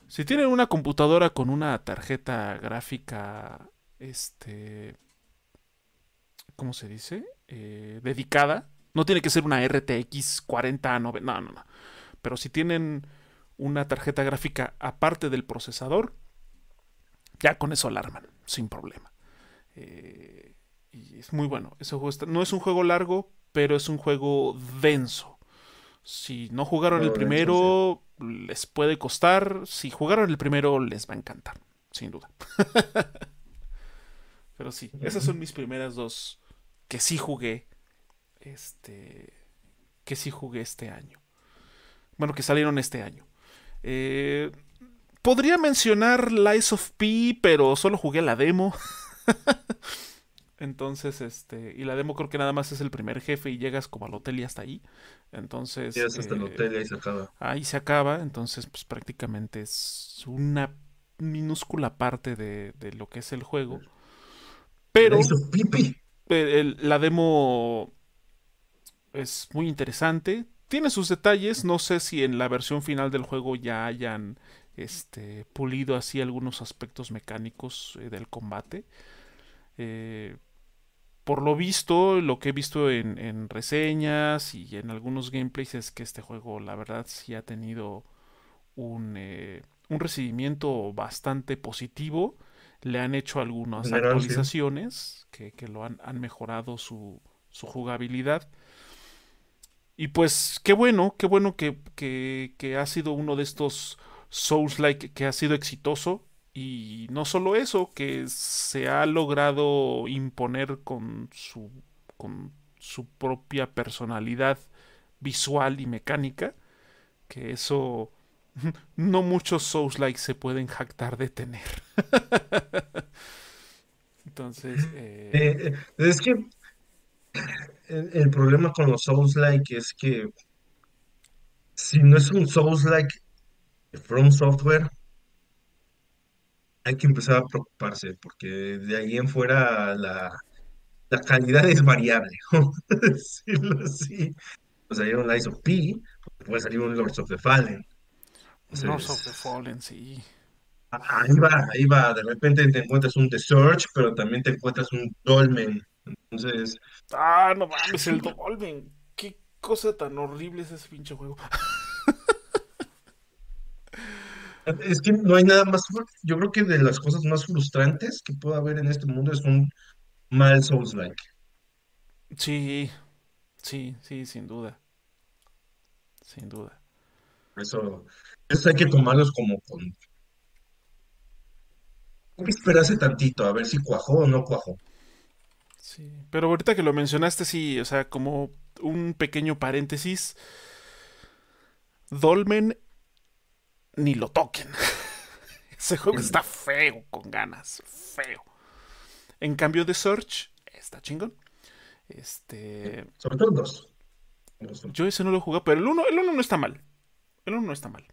Si tienen una computadora con una tarjeta gráfica, este... ¿Cómo se dice? Eh, dedicada no tiene que ser una RTX 4090, no, no, no. Pero si tienen una tarjeta gráfica aparte del procesador, ya con eso alarman, sin problema. Eh, y es muy bueno. Ese juego no es un juego largo, pero es un juego denso. Si no jugaron el primero, les puede costar. Si jugaron el primero, les va a encantar, sin duda. (laughs) pero sí, esas son mis primeras dos que sí jugué este, que sí jugué este año. Bueno, que salieron este año. Eh, podría mencionar Lies of P, pero solo jugué la demo. (laughs) Entonces, este, y la demo creo que nada más es el primer jefe y llegas como al hotel y hasta ahí. Entonces. hasta el hotel y ahí se acaba. Ahí se acaba, entonces, pues prácticamente es una minúscula parte de, lo que es el juego. Pero. la demo es muy interesante. Tiene sus detalles. No sé si en la versión final del juego ya hayan este, pulido así algunos aspectos mecánicos eh, del combate. Eh, por lo visto, lo que he visto en, reseñas y en algunos gameplays es que este juego, la verdad, sí ha tenido un, eh, un recibimiento bastante positivo. Le han hecho algunas actualizaciones que, lo han, mejorado su, su, jugabilidad. Y pues qué bueno, qué bueno que, que ha sido uno de estos Souls-like que ha sido exitoso. Y no solo eso, que se ha logrado imponer con su, con su propia personalidad visual y mecánica, que eso (laughs) no muchos Souls-like se pueden jactar de tener. (laughs) Entonces... Eh, eh, es que el, problema con los Souls-like es que si no es un Souls-like From Software, hay que empezar a preocuparse, porque de ahí en fuera la, calidad es variable, (laughs) (laughs) decirlo así. Puede salir un Lies of P, puede salir un Lords of the Fallen. Lords of the Fallen, sí. Ahí va, ahí va. De repente te encuentras un The Search, pero también te encuentras un Dolmen. Entonces. Ah, no mames, el (laughs) Dolmen. Qué cosa tan horrible es ese pinche juego. Es que no hay nada más. Yo creo que de las cosas más frustrantes que puede haber en este mundo es un mal Souls-like. Sí, sí, sí, sin duda. Sin duda. Eso, eso hay que tomarlos como con. Hay que esperarse tantito a ver si cuajó o no cuajó. Sí, pero ahorita que lo mencionaste, sí, o sea, como un pequeño paréntesis. Dolmen ni lo toquen. (laughs) Ese juego está feo con ganas, feo. En cambio de Search, está chingón. Este. Sobre todo dos. Yo ese no lo he jugado, pero el uno, el uno no está mal. El uno no está mal.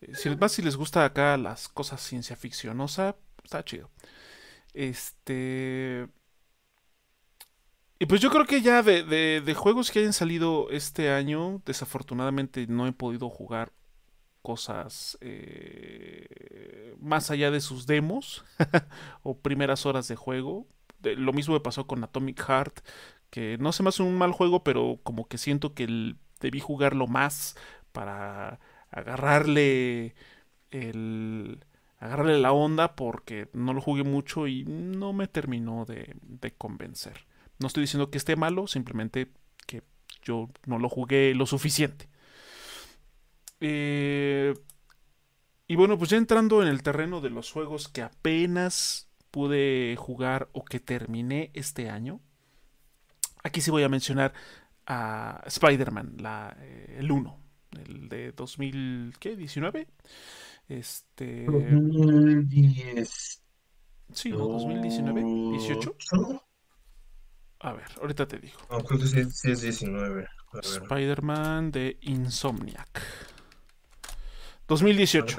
Eh, si, más si les gusta acá las cosas ciencia ficcionosa, está chido. Este. Y pues yo creo que ya de, de, juegos que hayan salido este año, desafortunadamente no he podido jugar cosas eh, más allá de sus demos (laughs) o primeras horas de juego. lo mismo me pasó con Atomic Heart, que no se me hace un mal juego, pero como que siento que debí jugarlo más para agarrarle el agarrarle la onda porque no lo jugué mucho y no me terminó de, de convencer. No estoy diciendo que esté malo, simplemente que yo no lo jugué lo suficiente. Eh, y bueno, pues ya entrando en el terreno de los juegos que apenas pude jugar o que terminé este año, aquí sí voy a mencionar a Spider-Man, eh, el 1, el de 2019. Este. 2010. Sí, 2019, 18. A ver, ahorita te digo. No, creo que sí, sí es 19. Spider-Man de Insomniac. 2018.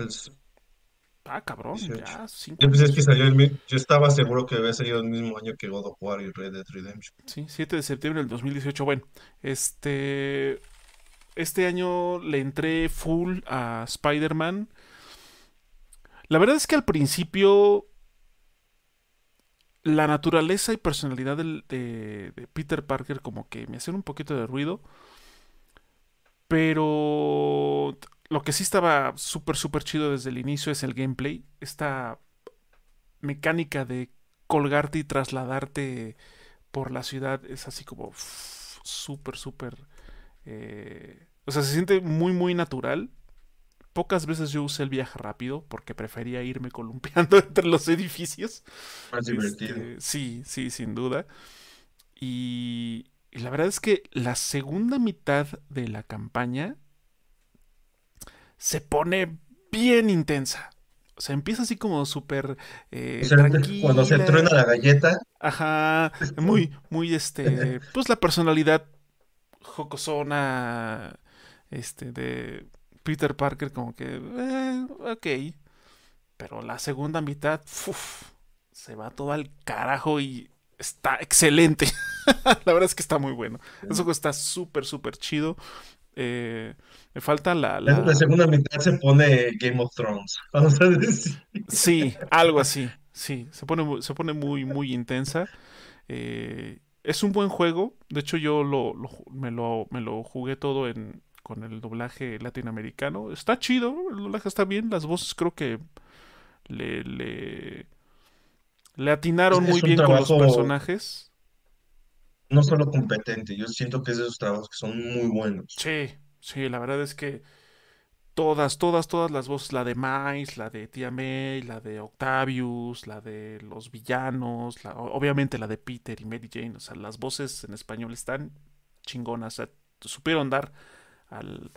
Ah, cabrón, ya. Yo pensé que salió el Yo estaba seguro que había salido el mismo año que God of War y Red Dead Redemption. Sí, 7 de septiembre del 2018. Bueno, este. Este año le entré full a Spider-Man. La verdad es que al principio. La naturaleza y personalidad de, de Peter Parker, como que me hacían un poquito de ruido. Pero lo que sí estaba súper, súper chido desde el inicio es el gameplay. Esta mecánica de colgarte y trasladarte por la ciudad es así como súper, súper... Eh, o sea, se siente muy, muy natural. Pocas veces yo usé el viaje rápido porque prefería irme columpiando (laughs) entre los edificios. Más divertido. Este, sí, sí, sin duda. Y, y la verdad es que la segunda mitad de la campaña se pone bien intensa. O sea, empieza así como súper eh, Cuando se truena la galleta. Ajá, muy, muy este, pues la personalidad jocosona, este, de Peter Parker, como que, eh, ok. Pero la segunda mitad, se va todo al carajo y está excelente. (laughs) la verdad es que está muy bueno. Eso está súper, súper chido. Eh, me falta la, La, segunda mitad se pone Game of Thrones, (laughs) vamos a decir. Sí, algo así. Sí, se pone, se pone muy, muy intensa. Eh, es un buen juego. De hecho, yo lo, me, lo, me lo jugué todo en, con el doblaje latinoamericano. Está chido, el doblaje está bien. Las voces creo que le, le, le atinaron Es- muy bien con los personajes. No solo competente, yo siento que es de esos trabajos que son muy buenos. Sí, sí, la verdad es que todas, todas, todas las voces, la de Miles, la de Tia May, la de Octavius, la de los villanos, la- obviamente la de Peter y Mary Jane, o sea, las voces en español están chingonas, o sea, supieron dar al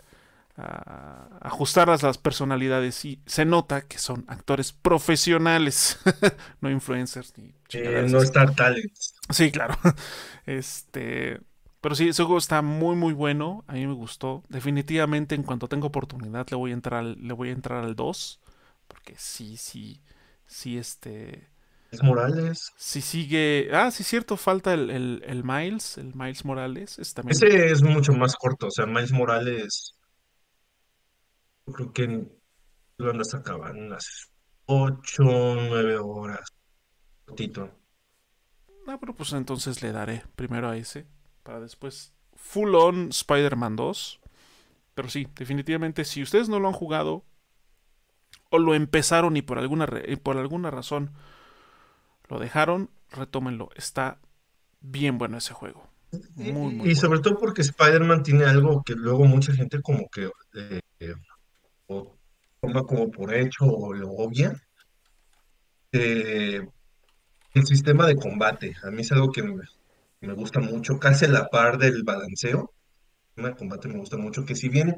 a- ajustarlas a las personalidades y se nota que son actores profesionales, (laughs) no influencers ni Eh, no así. Star Talents. Sí, claro. (laughs) Este, pero sí, ese juego está muy muy bueno, a mí me gustó. Definitivamente en cuanto tenga oportunidad le voy a entrar al, le voy a entrar al 2, porque sí, sí, sí este, Es Morales. sí sigue, ah, sí cierto, falta el, el, el Miles, el Miles Morales, es también Ese es mucho más corto, o sea, Miles Morales, yo creo que lo andas acabando en unas 8, 9 horas. Cortito. Ah, pero pues entonces le daré primero a ese, para después full on Spider-Man 2. Pero sí, definitivamente si ustedes no lo han jugado o lo empezaron y por alguna, por alguna razón lo dejaron, retómenlo. Está bien bueno ese juego. Y, Muy, y- muy y sobre todo porque Spider-Man tiene algo que luego mucha gente como que eh, o toma como por hecho o lo obvia. eh, el sistema de combate, a mí es algo que me, me gusta mucho, casi a la par del balanceo. El sistema de combate me gusta mucho, que si bien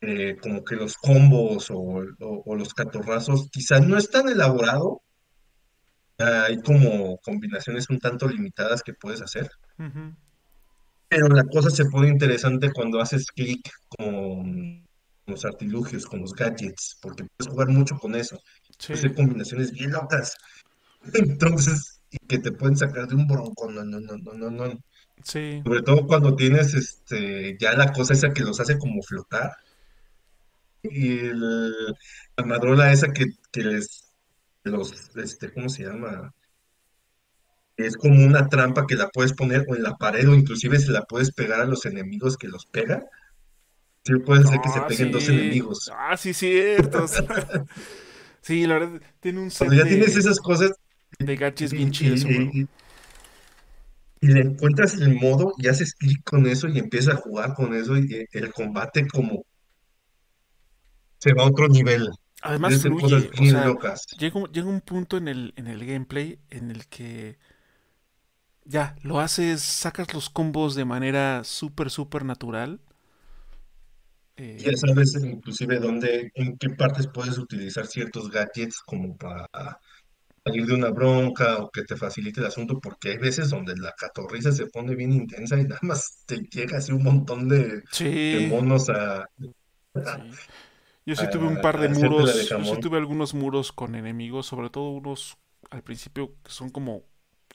eh, como que los combos o, o- o los catorrazos quizás no es tan elaborado, hay como combinaciones un tanto limitadas que puedes hacer. Pero la cosa se pone interesante cuando haces clic con los artilugios, con los gadgets, porque puedes jugar mucho con eso. Sí, Hacer combinaciones bien locas. (laughs) Entonces, y que te pueden sacar de un bronco, no, no, no, no, no, no. sí, Sobre todo cuando tienes este, ya la cosa esa que los hace como flotar. Y el- la madrola esa que, que les, los, este, ¿cómo se llama? Es como una trampa que la puedes poner o en la pared o inclusive se la puedes pegar a los enemigos que los pega. Sí, puede ser que se Ah, peguen dos enemigos. Ah, sí, cierto. (laughs) sí, la verdad, tiene un set Cuando ya tienes esas cosas de gadgets y, bien chido ese y- le encuentras el modo y haces clic con eso y empiezas a jugar con eso y el combate como se va a otro nivel. Además fluye, o bien sea, locas. llega, un- llega un punto en el, en el gameplay en el que ya, lo haces, sacas los combos de manera súper, súper natural. Eh, Ya sabes inclusive dónde, en qué partes puedes utilizar ciertos gadgets como para salir de una bronca o que te facilite el asunto, porque hay veces donde la catorriza se pone bien intensa y (laughs) nada más te llega así un montón de, monos a, sí. Yo sí a- tuve un par de muros, yo sí tuve algunos muros con enemigos, sobre todo unos al principio que son como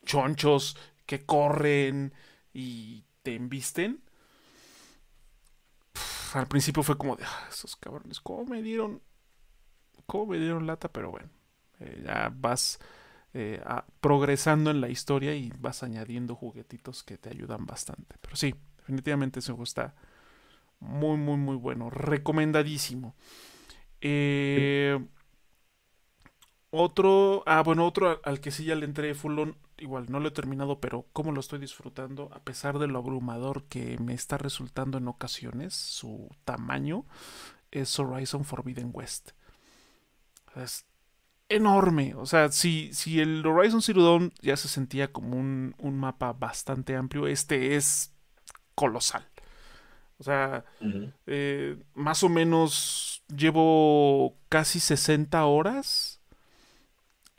chonchos que corren y te embisten. Al principio fue como de, "Ah, esos cabrones, ¿cómo me dieron, cómo me dieron lata? Pero bueno, eh, ya vas eh, a- progresando en la historia y vas añadiendo juguetitos que te ayudan bastante. Pero sí, definitivamente ese juego está muy, muy, muy bueno. Recomendadísimo. Eh, otro, ah, bueno, otro al, al que sí ya le entré full on, igual no lo he terminado, pero cómo lo estoy disfrutando, a pesar de lo abrumador que me está resultando en ocasiones, su tamaño, es Horizon Forbidden West. Es enorme, o sea, si, si el Horizon Zero Dawn ya se sentía como un, un mapa bastante amplio, este es colosal. O sea, eh, más o menos llevo casi 60 horas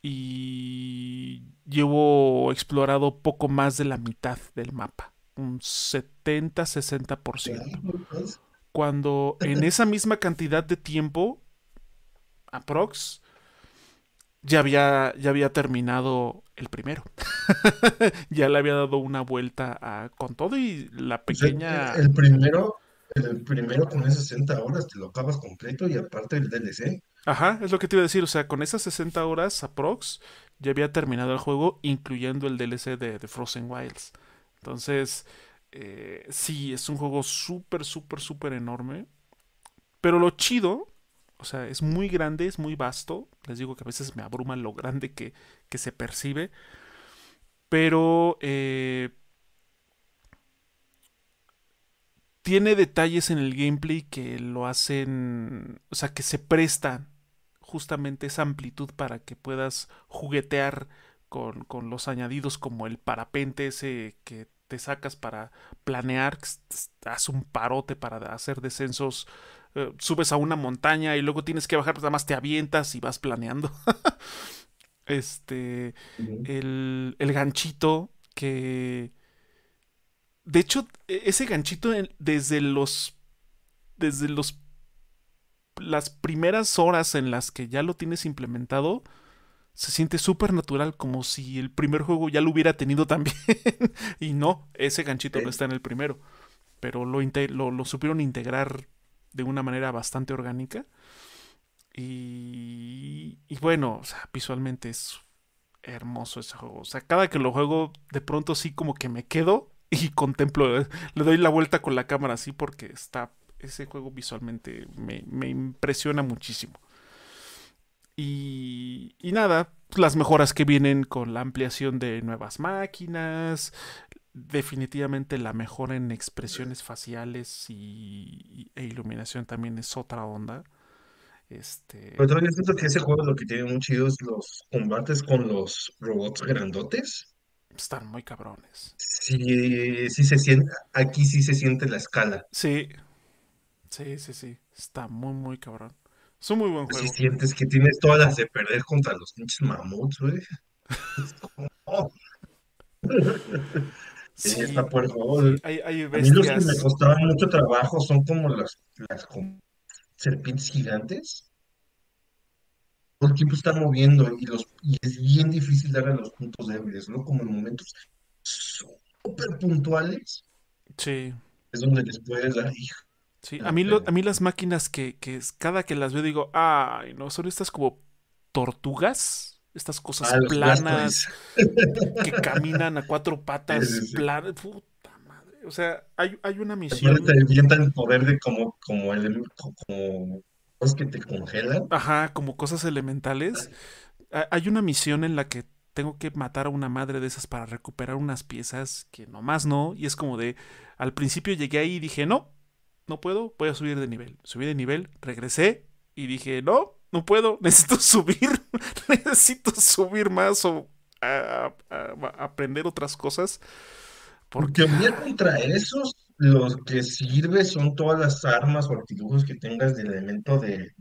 y llevo explorado poco más de la mitad del mapa, un 70-60%. Cuando en esa misma cantidad de tiempo, aprox, ya había, ya había terminado el primero. (laughs) ya le había dado una vuelta a- con todo y la pequeña... el primero, el primero con esas 60 horas te lo acabas completo y aparte el DLC. Ajá, es lo que te iba a decir. O sea, con esas 60 horas aprox, ya había terminado el juego, incluyendo el DLC de, de Frozen Wilds. Entonces, eh, sí, es un juego súper, súper, súper enorme. Pero lo chido, o sea, es muy grande, es muy vasto. Les digo que a veces me abruma lo grande que, que se percibe. Pero eh, tiene detalles en el gameplay que lo hacen, o sea, que se prestan justamente esa amplitud para que puedas juguetear con, con los añadidos como el parapente ese que te sacas para planear, haz un parote para hacer descensos, eh, subes a una montaña y luego tienes que bajar, pues nada más te avientas y vas planeando. (laughs) este, el, el ganchito que... De hecho, e, ese ganchito desde los... Desde los... Las primeras horas en las que ya lo tienes implementado, se siente súper natural, como si el primer juego ya lo hubiera tenido (laughs) también. y no, ese ganchito no está en el primero. Pero lo, lo, lo, supieron integrar de una manera bastante orgánica. Y, y bueno, o sea, visualmente es hermoso ese juego. O sea, cada que lo juego, de pronto sí como que me quedo y contemplo, le doy la vuelta con la cámara así porque está, ese juego visualmente me, me impresiona muchísimo. Y, y nada, las mejoras que vienen con la ampliación de nuevas máquinas, definitivamente la mejora en expresiones faciales y, e iluminación también es otra onda. Este... Pero también siento que ese juego lo que tiene muy chido es los combates con los robots grandotes. Están muy cabrones. Sí, sí se siente, aquí sí se siente la escala. Sí, sí, sí, sí, está muy, muy cabrón. Es un muy buen juego. Si sientes que tienes todas las de perder contra los pinches mamuts, güey. (laughs) sí, está por favor. Hay, hay A mí los que me costaban mucho trabajo son como las, las serpientes gigantes. Todo el tiempo están moviendo y, los, y es bien difícil darle los puntos débiles, ¿no? Como en momentos súper puntuales. Sí. Es donde les puedes dar, hijo Sí, a mí, a mí las máquinas que, que, cada que las veo digo, ay, no, son estas como tortugas, estas cosas ah, planas que caminan a cuatro patas, planas, puta madre. O sea, hay, hay una misión. Te el poder de como, como, el, como cosas que te congelan. Ajá, como cosas elementales. Hay una misión en la que tengo que matar a una madre de esas para recuperar unas piezas que nomás no. Y es como de, al principio llegué ahí y dije, no, no puedo, voy a subir de nivel. Subí de nivel, regresé y dije, no, no puedo, (laughs) necesito subir, (laughs) necesito subir más o aprender otras cosas. Porque bien contra esos, lo que sirve son todas las armas o artilugios que tengas de elemento de,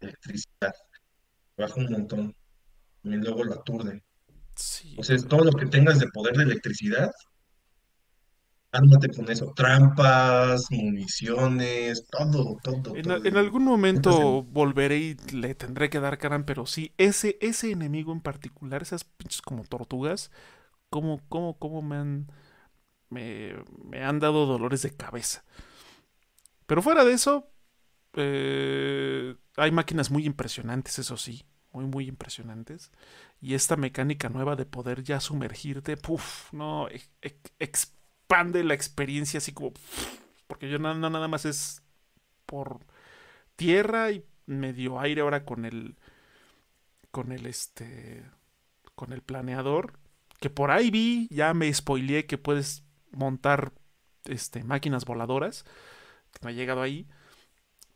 electricidad. Baja un montón. Y luego lo aturde. o sea, todo lo que tengas de poder de electricidad, Ármate con eso, trampas, municiones, todo, todo. En, en algún momento volveré y le tendré que dar caran, pero sí, ese, ese enemigo en particular, esas pinches como tortugas, como, como, como me han, me, me han dado dolores de cabeza. Pero fuera de eso, eh, hay máquinas muy impresionantes, eso sí, muy, muy impresionantes. Y esta mecánica nueva de poder ya sumergirte, puff, no, ex, expande la experiencia así como... Porque yo no, nada más es por tierra y medio aire ahora con el... Con el este... Con el planeador. Que por ahí vi, ya me spoileé que puedes montar este, máquinas voladoras. Que no ha llegado ahí.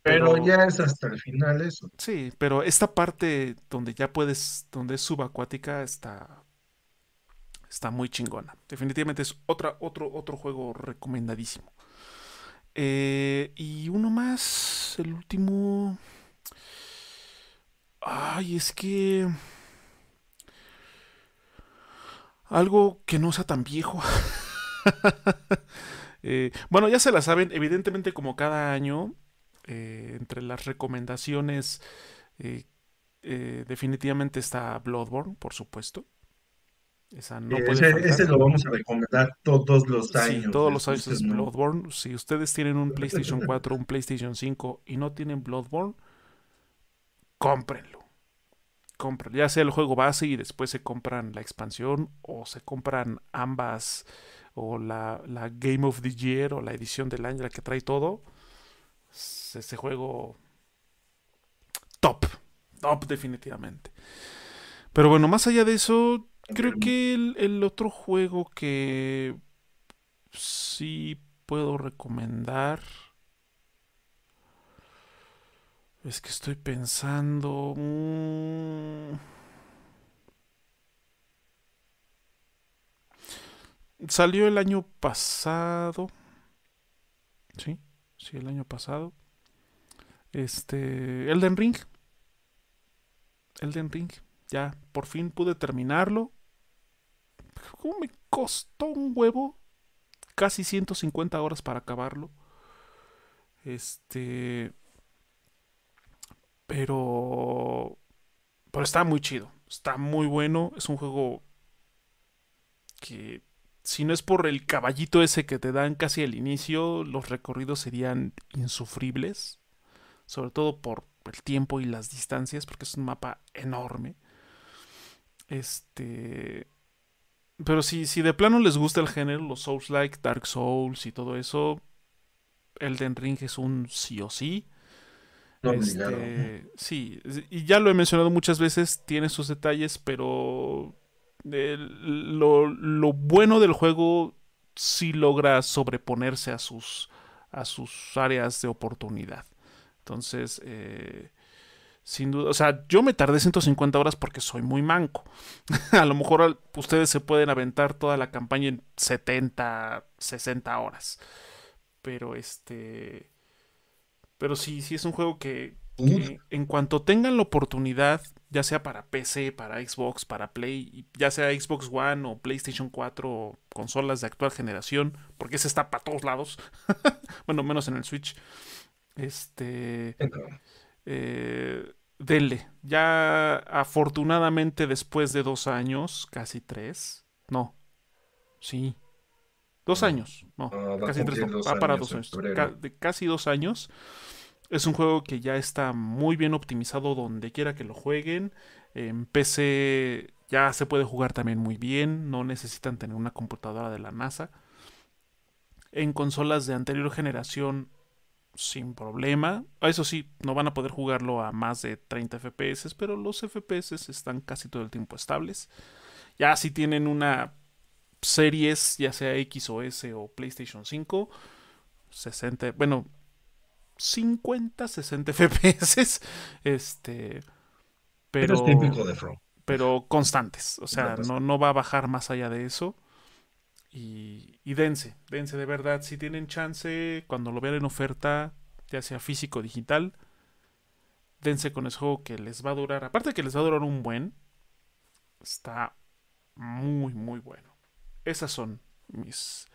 Pero, ya es hasta el final eso. Sí, pero esta parte donde ya puedes, donde es subacuática, está está muy chingona. Definitivamente es otra, otro, otro juego recomendadísimo. Eh, y uno más, el último. Ay, es que. Algo que no sea tan viejo. (laughs) (laughs) Eh, bueno, ya se la saben, evidentemente como cada año, eh, entre las recomendaciones, definitivamente está Bloodborne, por supuesto. Esa no puede Ese, ese lo vamos a recomendar todos los Sí, años, todos los años es no. Bloodborne. Si ustedes tienen un (laughs) PlayStation 4, un PlayStation 5 y no tienen Bloodborne, cómprenlo. Cómprenlo. Ya sea el juego base y después se compran la expansión o se compran ambas o la, la Game of the Year o la edición del año, la que trae todo. Es Ese juego top. Top definitivamente. Pero bueno, más allá de eso, creo que el, el otro juego que sí puedo recomendar. Es que estoy pensando. mm, salió el año pasado. Sí, sí, el año pasado. Este. Elden Ring. Elden Ring. Ya, por fin pude terminarlo. ¿Cómo me costó un huevo? Casi 150 horas para acabarlo. Este. Pero. Pero está muy chido. Está muy bueno. Es un juego que. Si no es por el caballito ese que te dan casi al inicio, los recorridos serían insufribles. Sobre todo por el tiempo y las distancias, porque es un mapa enorme. Este. Pero si, si de plano les gusta el género, los Souls-like, Dark Souls y todo eso, Elden Ring es un sí o sí. No. Este, sí, y ya lo he mencionado muchas veces, tiene sus detalles, pero el- lo, lo bueno del juego sí logra sobreponerse a sus, a sus áreas de oportunidad. Entonces, eh, sin duda, o sea, yo me tardé 150 horas porque soy muy manco. (laughs) A lo mejor ustedes se pueden aventar toda la campaña en 70, 60 horas. Pero este... Pero sí, sí es un juego que en cuanto tengan la oportunidad, ya sea para PC, para Xbox, para Play, ya sea Xbox One o PlayStation 4 o consolas de actual generación, porque ese está para todos lados, (laughs) bueno, menos en el Switch, este, eh, denle. Ya afortunadamente después de dos años, casi tres, no, sí, dos No, años, no, casi tres, no, va para años dos años, ca- de casi dos años. Es un juego que ya está muy bien optimizado donde quiera que lo jueguen. En PC ya se puede jugar también muy bien. No necesitan tener una computadora de la NASA. En consolas de anterior generación sin problema. Eso sí, no van a poder jugarlo a más de 30 FPS, pero los FPS están casi todo el tiempo estables. Ya si tienen una series, ya sea X o o PlayStation 5, 60, bueno, 50, 60 FPS, este, Pero es pero, típico de From. pero constantes, o sea, no, no va a bajar más allá de eso. Y, y dense, dense de verdad, si tienen chance, cuando lo vean en oferta, ya sea físico o digital, dense con ese juego que les va a durar, aparte de que les va a durar un buen, está muy, muy bueno. Esas son mis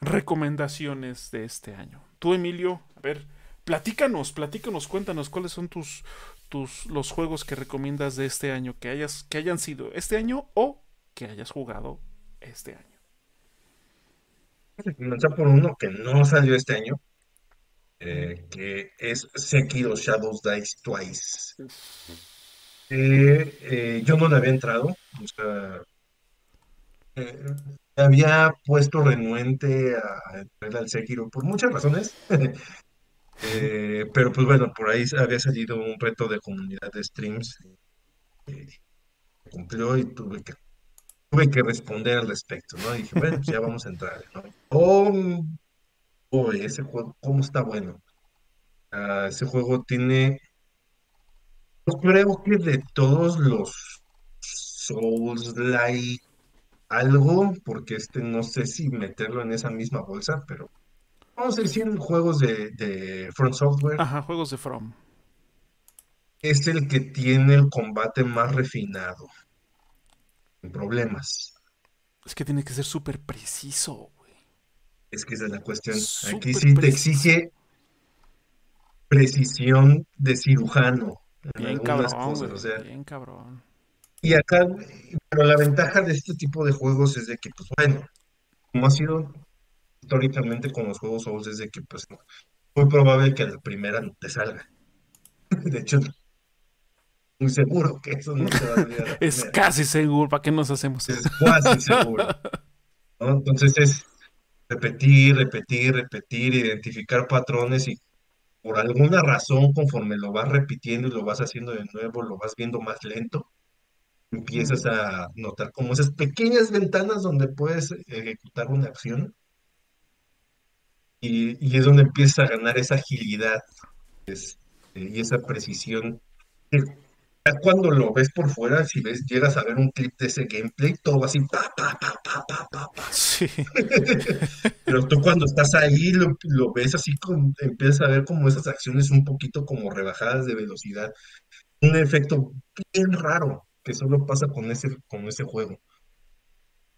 recomendaciones de este año. Tú, Emilio, a ver, platícanos, platícanos, cuéntanos cuáles son tus, tus los juegos que recomiendas de este año que hayas que hayan sido este año o que hayas jugado este año. Vamos a comenzar por uno que no salió este año, eh, que es Sekiro Shadows Dice Twice. Eh, eh, yo no le había entrado, o sea, eh, me había puesto renuente a entrar al Sekiro por muchas razones, (laughs) eh, pero pues bueno, por ahí había salido un reto de comunidad de streams, eh, cumplió y tuve que, tuve que responder al respecto, ¿no? Y dije, bueno, pues ya vamos a entrar, ¿no? Oh, oh, ese juego, ¿cómo está bueno? Ah, ese juego tiene, yo creo que de todos los Souls-like algo, porque este no sé si meterlo en esa misma bolsa, pero vamos a decir juegos de, de Front Software, Ajá, juegos de From. es el que tiene el combate más refinado, sin problemas. Es que tiene que ser súper preciso, güey. Es que esa es la cuestión. Aquí sí te exige precisión de cirujano en Bien cabrón, cosas, güey. o sea, Bien cabrón. Y acá, pero la ventaja de este tipo de juegos es de que, pues bueno, como ha sido históricamente con los juegos Souls, es de que, pues, muy probable que la primera no te salga. (laughs) De hecho, muy seguro que eso no te va a la (laughs) Es casi seguro, ¿para qué nos hacemos? Es casi seguro, (laughs) ¿no? Entonces es repetir, repetir, repetir, identificar patrones y por alguna razón, conforme lo vas repitiendo y lo vas haciendo de nuevo, lo vas viendo más lento, empiezas a notar como esas pequeñas ventanas donde puedes ejecutar una acción y, y es donde empiezas a ganar esa agilidad este, y esa precisión. cuando lo ves por fuera, si ves, llegas a ver un clip de ese gameplay, todo va así, pa, pa, pa, pa, pa, pa, pa. Sí, (laughs) Pero tú cuando estás ahí lo, lo ves así, como, empiezas a ver como esas acciones un poquito como rebajadas de velocidad. Un efecto bien raro que solo pasa con ese, con ese juego.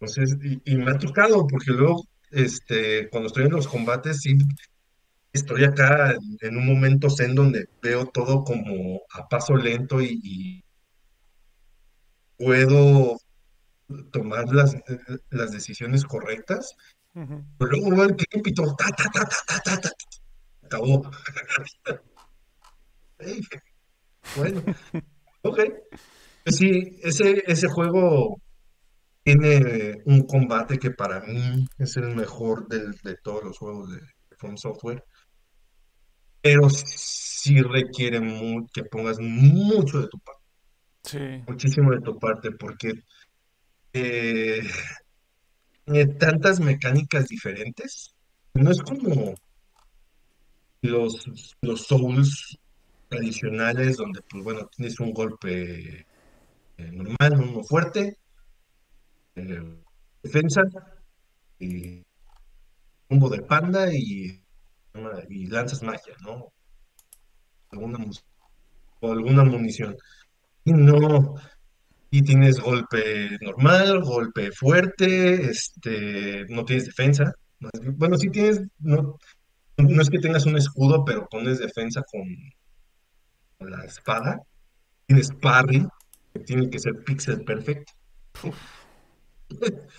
Entonces, y, y me ha tocado, porque luego, este, cuando estoy en los combates, sí, estoy acá en, un momento zen donde veo todo como a paso lento y, y puedo tomar las, las decisiones correctas. Pero luego veo el clip y todo, ta, ta, ta, ta, ta, ta, ta, acabó. (laughs) Bueno, ok. Pues sí, ese, ese juego tiene un combate que para mí es el mejor del- de todos los juegos de From Software, pero sí requiere que pongas mucho de tu parte, sí. muchísimo de tu parte, porque eh, tiene tantas mecánicas diferentes. No es como los, los Souls tradicionales, donde, pues bueno, tienes un golpe eh, normal, uno fuerte, eh, defensa, y combo de panda y, lanzas magia, ¿no? Alguna, o alguna munición. Y no, y tienes golpe normal, golpe fuerte, este, no tienes defensa. Bueno, sí tienes, no, no es que tengas un escudo, pero pones defensa con, con la espada. Tienes parry, que tiene que ser pixel perfect. (laughs)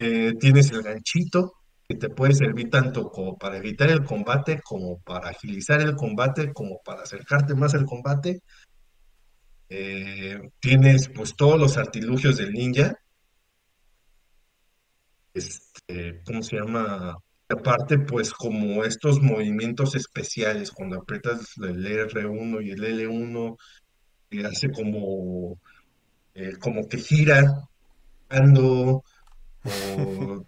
Eh, tienes el ganchito, que te puede servir tanto como para evitar el combate, como para agilizar el combate, como para acercarte más al combate. Eh, tienes pues todos los artilugios del ninja, este, ¿cómo se llama? Aparte, pues como estos movimientos especiales, cuando aprietas el R1 y el L1, que hace como, eh, como que gira, o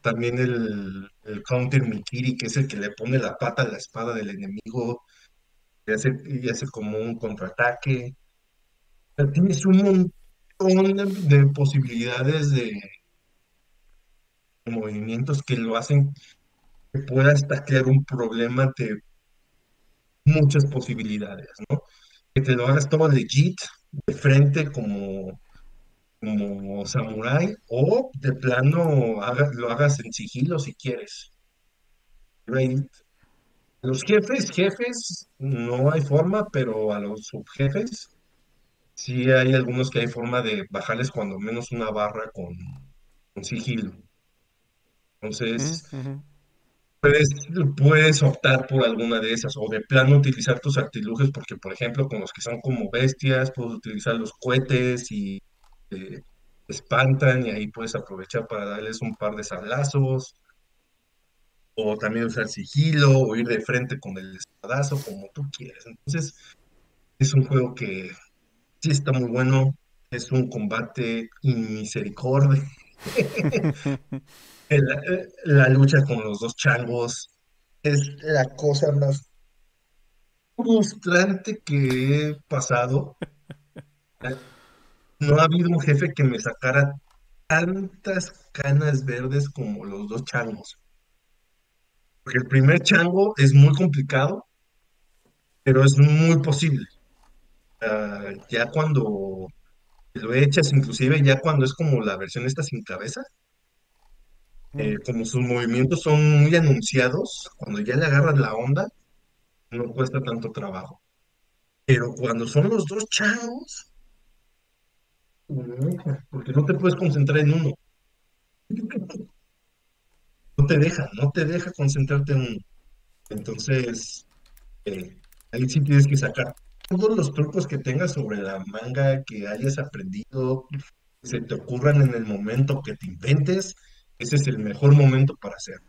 también el, Counter Mikiri, que es el que le pone la pata a la espada del enemigo, y hace, y hace como un contraataque. Tienes un montón de, de posibilidades de movimientos que lo hacen que puedas taclear un problema de muchas posibilidades, ¿no? Que te lo hagas todo legit, de frente como, como samurái, o de plano haga- lo hagas en sigilo si quieres. Right. Los jefes, jefes, no hay forma, pero a los subjefes sí hay algunos que hay forma de bajarles cuando menos una barra con, con sigilo. Entonces. Puedes, puedes optar por alguna de esas o de plano utilizar tus artilugios porque, por ejemplo, con los que son como bestias, puedes utilizar los cohetes y eh, espantan y ahí puedes aprovechar para darles un par de sablazos o también usar sigilo o ir de frente con el espadazo como tú quieras. Entonces, es un juego que sí está muy bueno, es un combate inmisericordia. La, (laughs) la lucha con los dos changos es la cosa más frustrante que he pasado. (laughs) No ha habido un jefe que me sacara tantas canas verdes como los dos changos. Porque el primer chango es muy complicado, pero es muy posible. Ya cuando lo echas, inclusive ya cuando es como la versión esta sin cabeza, eh, Mm. como sus movimientos son muy anunciados, cuando ya le agarras la onda, no cuesta tanto trabajo. Pero cuando son los dos changos, porque no te puedes concentrar en uno. No te deja, no te deja concentrarte en uno. Entonces, eh, ahí sí tienes que sacar todos los trucos que tengas sobre la manga, que hayas aprendido, que se te ocurran en el momento que te inventes. Ese es el mejor momento para hacer.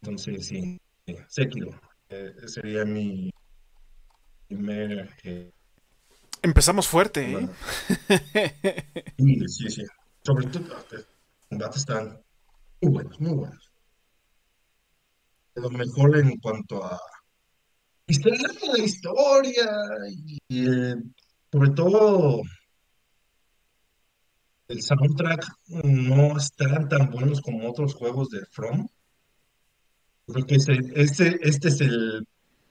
Entonces, sí, Sekiro, eh, sería mi primer... eh, Empezamos fuerte, ¿eh? (laughs) sí, sí, sí. Sobre todo, los combates están muy buenos, muy buenos. Lo mejor en cuanto a historia, la historia y, eh, sobre todo el soundtrack no están tan buenos como otros juegos de From. Creo que ese- este, este es el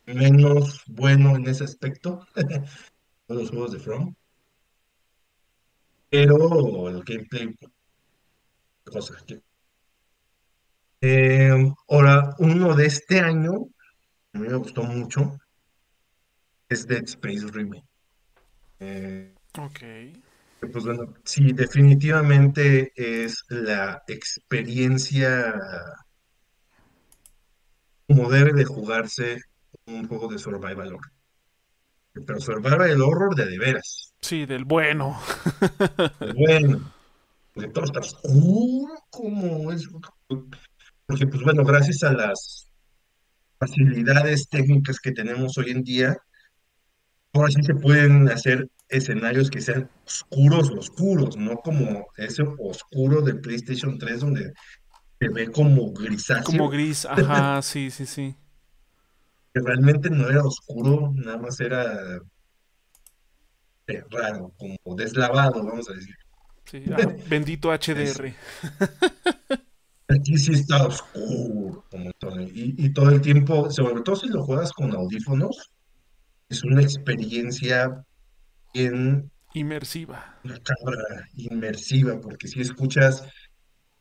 menos bueno en ese aspecto (laughs) de los juegos de From, pero el gameplay, cosa que... Eh, ahora, uno de este año, a mí me gustó mucho, es Dead Space Remake. Eh, Ok. pues bueno, sí, definitivamente es la experiencia como debe de jugarse un juego de survival horror. Pero survival horror de de veras. Sí, del bueno. Bueno, porque todo está oscuro como es. Porque, pues bueno, gracias a las facilidades técnicas que tenemos hoy en día, ahora sí se pueden hacer escenarios que sean oscuros, oscuros, no como ese oscuro de PlayStation 3 donde se ve como Como grisáceo, gris, ajá, sí, sí, sí. Que realmente no era oscuro, nada más era eh, raro, como deslavado, vamos a decir. Sí, ah, bendito (laughs) HDR. aquí sí está oscuro, como todo, y, y todo el tiempo, sobre todo si lo juegas con audífonos, es una experiencia bien Inmersiva. macabra, inmersiva, porque si escuchas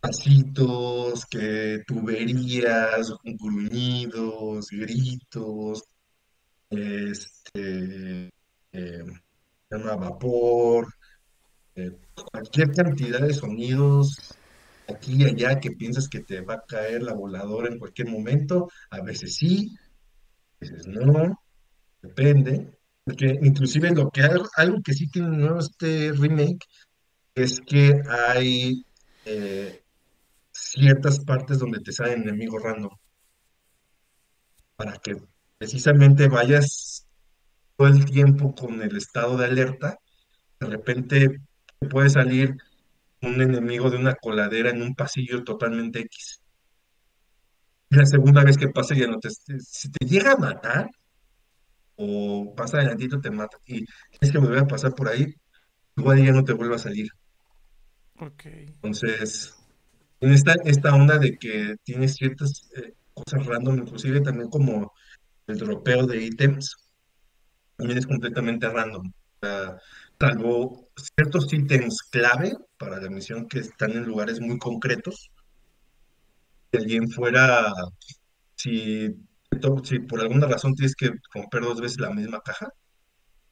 pasitos, que tuberías, gruñidos, gritos, este, eh, vapor, eh, cualquier cantidad de sonidos aquí y allá que piensas que te va a caer la voladora en cualquier momento, a veces sí, a veces no, depende. Porque inclusive lo que algo que sí tiene nuevo este remake es que hay eh, ciertas partes donde te salen enemigos random para que precisamente vayas todo el tiempo con el estado de alerta. De repente te puede salir un enemigo de una coladera en un pasillo totalmente X. Y la segunda vez que pasa ya no te... Si te llega a matar o pasa adelantito te mata y tienes que volver a pasar por ahí, igual ya no te vuelve a salir. Ok. Entonces, en esta, esta onda de que tienes ciertas eh, cosas random, inclusive también como el dropeo de ítems, también es completamente random. Sea, salvo ciertos ítems clave para la misión que están en lugares muy concretos, de allí en fuera, si, si por alguna razón tienes que romper dos veces la misma caja,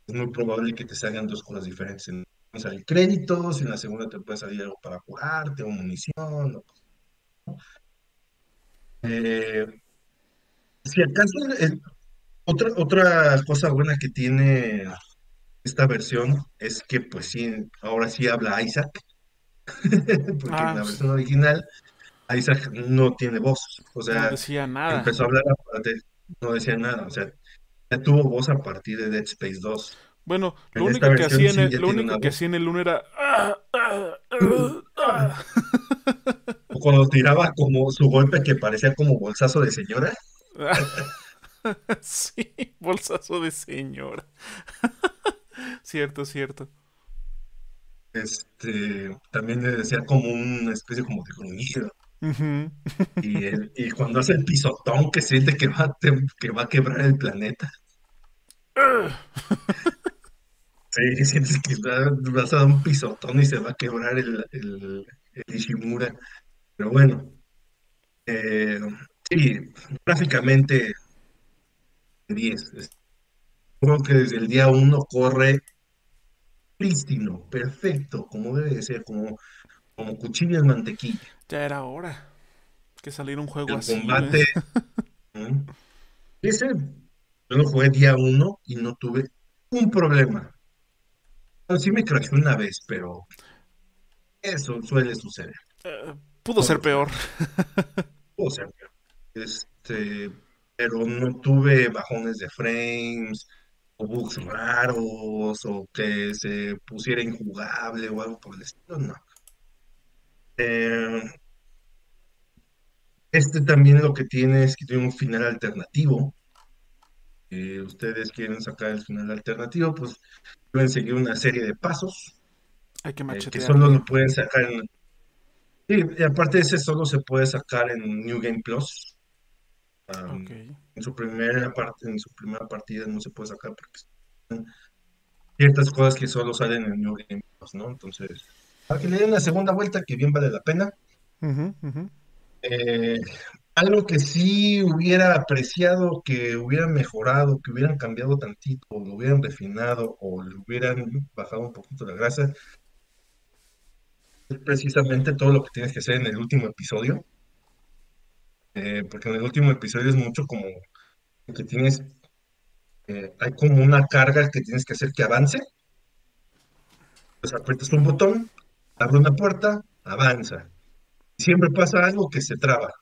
es muy probable que te salgan dos cosas diferentes. En una sale créditos, y en la segunda te puede salir algo para curarte o munición. o- eh, si acaso, el- otra, otra cosa buena que tiene esta versión es que, pues sí, ahora sí habla Isaac, (laughs) porque en Ah, la pues, versión original Isaac no tiene voz, o no sea, decía nada. empezó a hablar aparte, no decía nada, o sea, ya tuvo voz a partir de Dead Space 2. Bueno, lo único que hacía en el, lo tiene único una que voz. hacía en el uno era. (laughs) O cuando tiraba como su golpe que parecía como bolsazo de señora, (laughs) Sí, bolsazo de señora. (laughs) Cierto, cierto. este, también le decía como una especie como de gruñido. Y, el- y cuando hace el pisotón que siente que va, te- que va a quebrar el planeta. Sí, (laughs) sientes que va- vas a dar un pisotón y se va a quebrar el, el, el Ishimura. Pero bueno, eh, sí, gráficamente 10. Es- Creo que desde el día uno corre prístino, perfecto, como debe de ser, como, como cuchillo en mantequilla. Ya era hora que saliera un juego El así. combate, ese, (laughs) yo lo jugué día uno y no tuve un problema. Sí me crashó una vez, pero eso suele suceder. Eh, pudo ser peor. (laughs) O sea, este, pero no tuve bajones de frames, o bugs raros, o que se pusiera injugable o algo por el estilo, no. Eh, este también lo que tiene es que tiene un final alternativo. Eh, ustedes quieren sacar el final alternativo, pues deben seguir una serie de pasos Hay que eh, que solo lo pueden sacar en... Sí, y aparte ese solo se puede sacar en New Game Plus. Ok. Am, en su primera parte, en su primera partida no se puede sacar porque ciertas cosas que solo salen en New Game Plus, ¿no? Entonces, para que le den una segunda vuelta que bien vale la pena. Ujú, ujú. Eh, algo que sí hubiera apreciado, que hubieran mejorado, que hubieran cambiado tantito, o lo hubieran refinado, o le hubieran bajado un poquito la grasa, es precisamente todo lo que tienes que hacer en el último episodio. Eh, porque en el último episodio es mucho como que tienes, eh, hay como una carga que tienes que hacer que avance. Pues aprietas un botón, abre una puerta, avanza. Siempre pasa algo que se traba,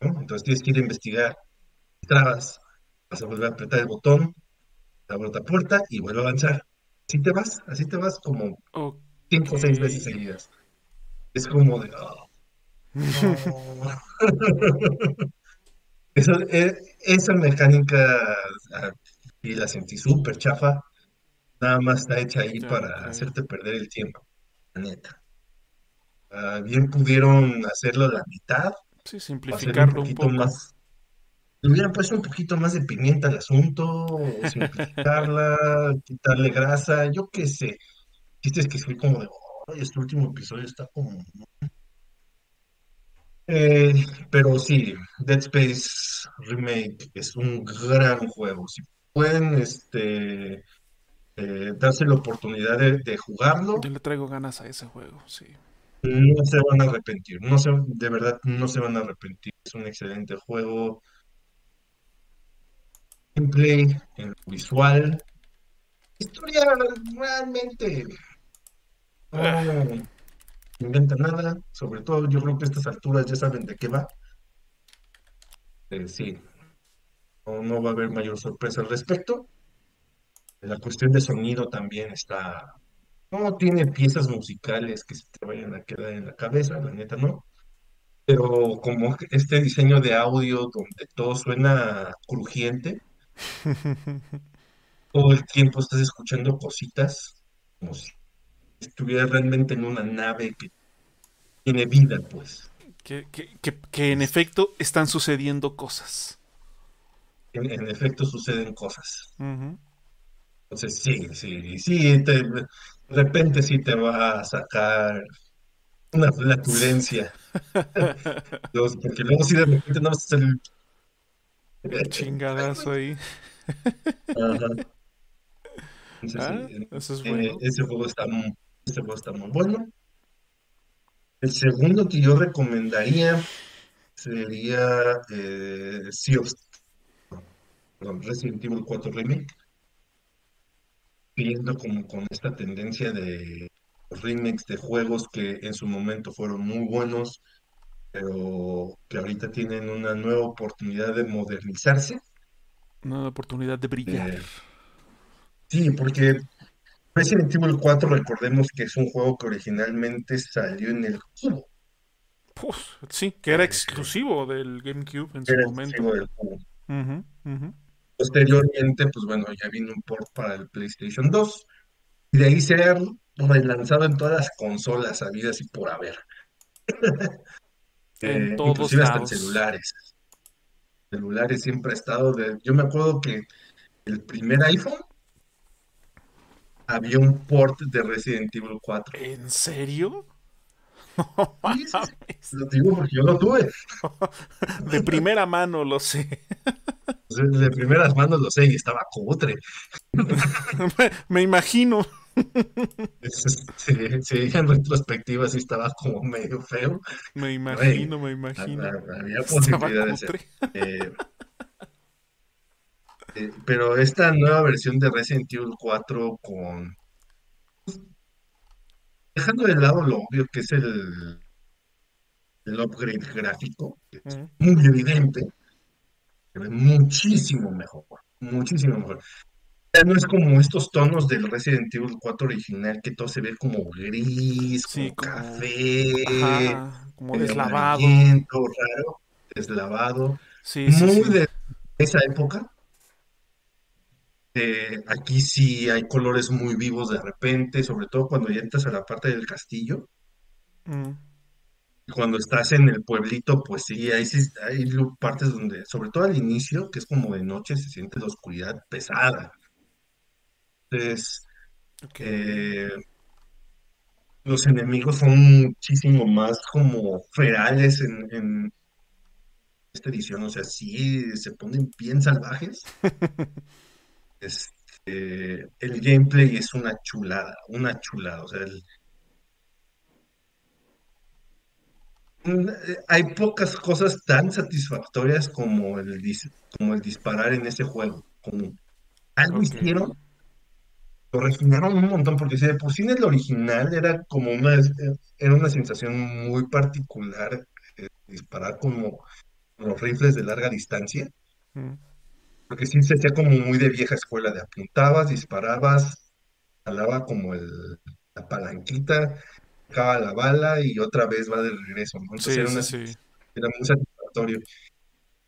¿no? Entonces tienes que ir a investigar, trabas, vas a volver a apretar el botón, abre otra puerta y vuelve a avanzar. Así te vas, así te vas como Ok. cinco o seis veces seguidas. Es como de, "Oh, no". (laughs) Esa, esa mecánica ah, y la sentí súper chafa, nada más está hecha ahí para hacerte perder el tiempo, la neta. Ah, bien pudieron hacerlo a la mitad, Sí, un simplificarlo un poquito poco. más, le hubieran puesto un poquito más de pimienta al asunto, simplificarla, (laughs) quitarle grasa, yo qué sé. Chiste es que fui como de, "Ay, este último episodio está como... Eh, pero sí, Dead Space Remake es un gran juego. Si pueden este, eh, darse la oportunidad de, de jugarlo, Yo le traigo ganas a ese juego, sí. No se van a arrepentir. No se, de verdad, no se van a arrepentir. Es un excelente juego. Gameplay, en lo visual. Historia realmente inventa nada. Sobre todo, yo creo que a estas alturas ya saben de qué va. Eh, sí, no, no va a haber mayor sorpresa al respecto. La cuestión de sonido también está, no tiene piezas musicales que se te vayan a quedar en la cabeza, la neta no, pero como este diseño de audio donde todo suena crujiente, (laughs) todo el tiempo estás escuchando cositas, como si estuvieras realmente en una nave que tiene vida, pues. que, que, que, que en efecto están sucediendo cosas. en, en efecto suceden cosas. Entonces, sí, sí, sí, te- de repente sí te va a sacar una flatulencia, Los- (laughs) porque luego sí de repente no vas a salir El chingadazo ahí. Ajá. (laughs) Entonces, Ah, eh, eso es eh, bueno. ese juego está muy, ese juego está muy bueno. El segundo que yo recomendaría sería eh, Sea of perdón, Resident Evil 4 Remake, siguiendo como con esta tendencia de remakes de juegos que en su momento fueron muy buenos, pero que ahorita tienen una nueva oportunidad de modernizarse. Una oportunidad de brillar. Eh, sí, porque Resident Evil 4, recordemos que es un juego que originalmente salió en el cubo. Puf, sí, que era eh, exclusivo del GameCube en su momento. del cubo. Posteriormente, pues bueno, ya vino un port para el PlayStation 2 y de ahí se ha relanzado en todas las consolas habidas y por haber, En (laughs) eh, todos inclusive hasta en lados. celulares. Celulares siempre ha estado de... Yo me acuerdo que el primer iPhone había un port de Resident Evil 4. ¿En serio? No (laughs) Sí, sí, sí, mames. lo digo porque yo lo tuve. (laughs) De primera mano lo sé. De primeras manos lo sé y estaba cutre. (laughs) Me imagino. Sí, sí, en retrospectiva sí estaba como medio feo. Me imagino, me imagino. ha- había Estaba posibilidad de ser. cutre. Eh, eh, pero esta nueva versión de Resident Evil 4 con, dejando de lado lo obvio que es el, el upgrade gráfico, que es muy evidente, se ve muchísimo mejor, muchísimo mejor. Ya no es como estos tonos del Resident Evil 4 original, que todo se ve como gris, Sí, como café, Ajá, como deslavado. raro, deslavado, Sí, sí, muy de esa época. Eh, aquí sí hay colores muy vivos de repente, sobre todo cuando ya entras a la parte del castillo. Mm, cuando estás en el pueblito, pues sí, ahí sí hay lu- partes donde, sobre todo al inicio, que es como de noche, se siente la oscuridad pesada. Entonces, ok. eh, los enemigos son muchísimo más como ferales en, en esta edición, o sea, sí se ponen bien salvajes. (laughs) Este, el gameplay es una chulada, una chulada, o sea, el- un- eh, hay pocas cosas tan satisfactorias como el, dis- como el disparar en ese juego, como algo hicieron, lo refinaron un montón, porque si de por sí en el original era como una, eh, era una sensación muy particular eh, disparar como los rifles de larga distancia, Mm, porque sí se hacía como muy de vieja escuela, de apuntabas, disparabas, jalaba como el, la palanquita, dejaba la bala y otra vez va de regreso, ¿no? Entonces Sí, era, una, sí. era muy satisfactorio.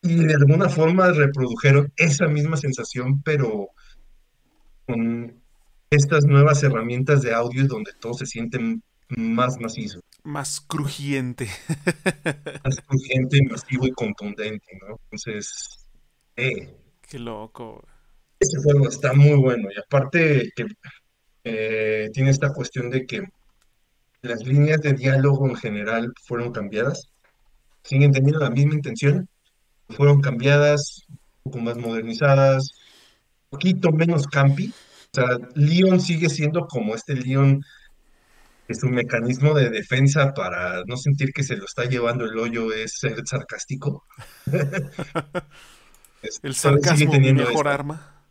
Y de alguna forma reprodujeron esa misma sensación, pero con estas nuevas herramientas de audio donde todo se siente más macizo, Más crujiente. más urgente, masivo y contundente, ¿no? Entonces, eh, Qué loco. ese juego está muy bueno. Y aparte que eh, tiene esta cuestión de que las líneas de diálogo en general fueron cambiadas, siguen teniendo la misma intención, fueron cambiadas, un poco más modernizadas, un poquito menos campi. O sea, Leon sigue siendo como este Leon que su mecanismo de defensa para no sentir que se lo está llevando el hoyo es ser sarcástico. (laughs) Es- El sarcasmo, mi teniendo mejor eso. arma.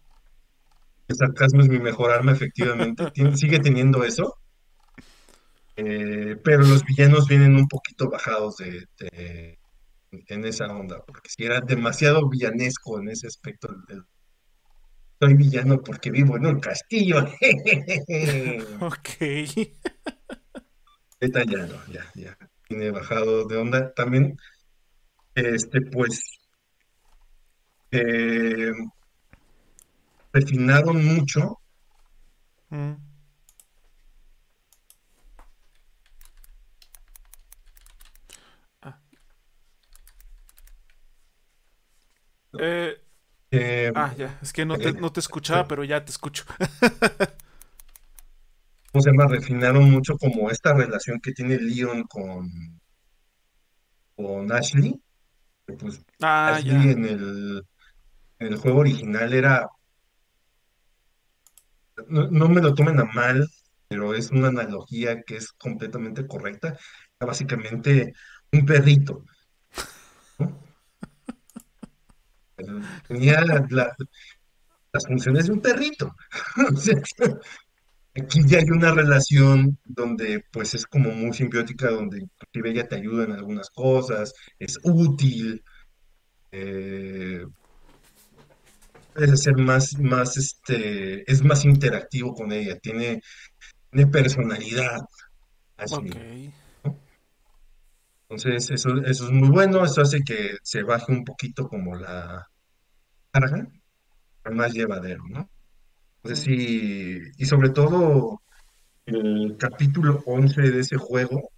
El sarcasmo es mi mejor arma, efectivamente. (laughs) Sigue teniendo eso. eh, pero los villanos vienen un poquito bajados de, de- en esa onda, porque si era demasiado villanesco en ese aspecto soy villano porque vivo en un castillo. (laughs) Ok. (laughs) No, ya, ya. Tiene bajado de onda. También, este, pues, eh, refinaron mucho. Mm. Ah. Eh, eh, ah, ya. Es que no te, eh, no te escuchaba, pero ya te escucho. (laughs) ¿cómo se llama? Refinaron mucho como esta relación que tiene Leon con, con Ashley. Pues Ah, Ashley ya. en el, el juego original era, no, no me lo tomen a mal, pero es una analogía que es completamente correcta. Era básicamente un perrito. (laughs) Tenía la- las funciones de un perrito. (laughs) Aquí ya hay una relación donde pues es como muy simbiótica, donde inclusive ella te ayuda en algunas cosas, es útil, eh, puedes ser más, más, este, es más interactivo con ella, tiene, tiene personalidad. Ashley. Entonces eso, eso es muy bueno, eso hace que se baje un poquito como la carga, más llevadero, ¿no? Entonces sí, y sobre todo el capítulo 11 de ese juego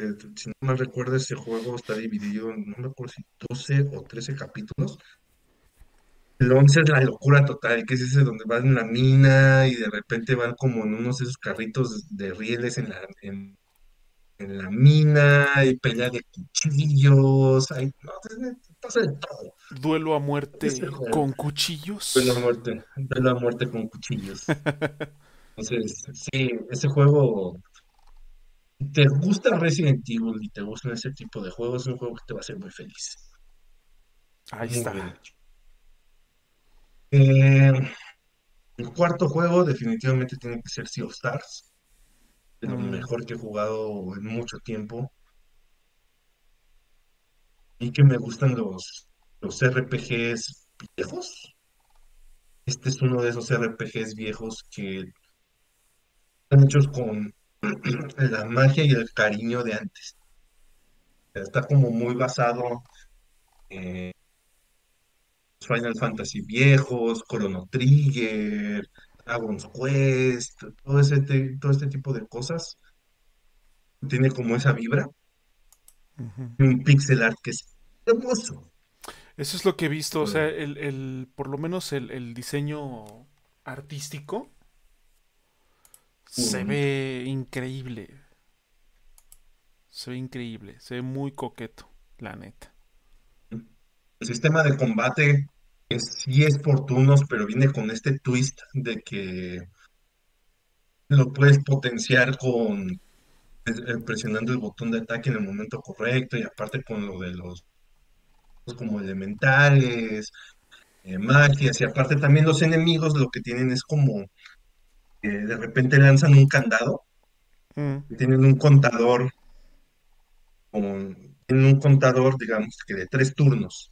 eh, si no mal recuerdo, ese juego está dividido en, no me acuerdo si 12 o 13 capítulos. El 11 es la locura total, que es ese donde van en la mina y de repente van como en unos de esos carritos de rieles en la, en, en la mina y pelea de cuchillos. Hay, no, pasa de todo. Duelo a muerte con de la cuchillos. muerte, de la muerte con cuchillos. (laughs) Entonces, sí, ese juego, si te gusta Resident Evil y te gustan ese tipo de juegos, es un juego que te va a hacer muy feliz. Ahí Muy está. bien. Eh, el cuarto juego definitivamente tiene que ser Sea of Stars, de lo Mm, mejor que he jugado en mucho tiempo y que me gustan los, los RPGs viejos. Este es uno de esos RPGs viejos que están hechos con (clears throat) la magia y el cariño de antes. Está como muy basado en Final Fantasy viejos, Chrono Trigger, Dragon's Quest, todo ese te- todo este tipo de cosas. Tiene como esa vibra y un pixel art que es hermoso. Eso es lo que he visto, o sea, Bueno, el, el- por lo menos el, el diseño artístico se ve increíble. Se ve increíble, se ve muy coqueto, la neta. El sistema de combate es, sí es por turnos, pero viene con este twist de que lo puedes potenciar con eh, presionando el botón de ataque en el momento correcto y aparte con lo de los como elementales, eh, magias y aparte también los enemigos lo que tienen es como eh, de repente lanzan un candado, Mm, y tienen un contador con, tienen un contador digamos que de tres turnos.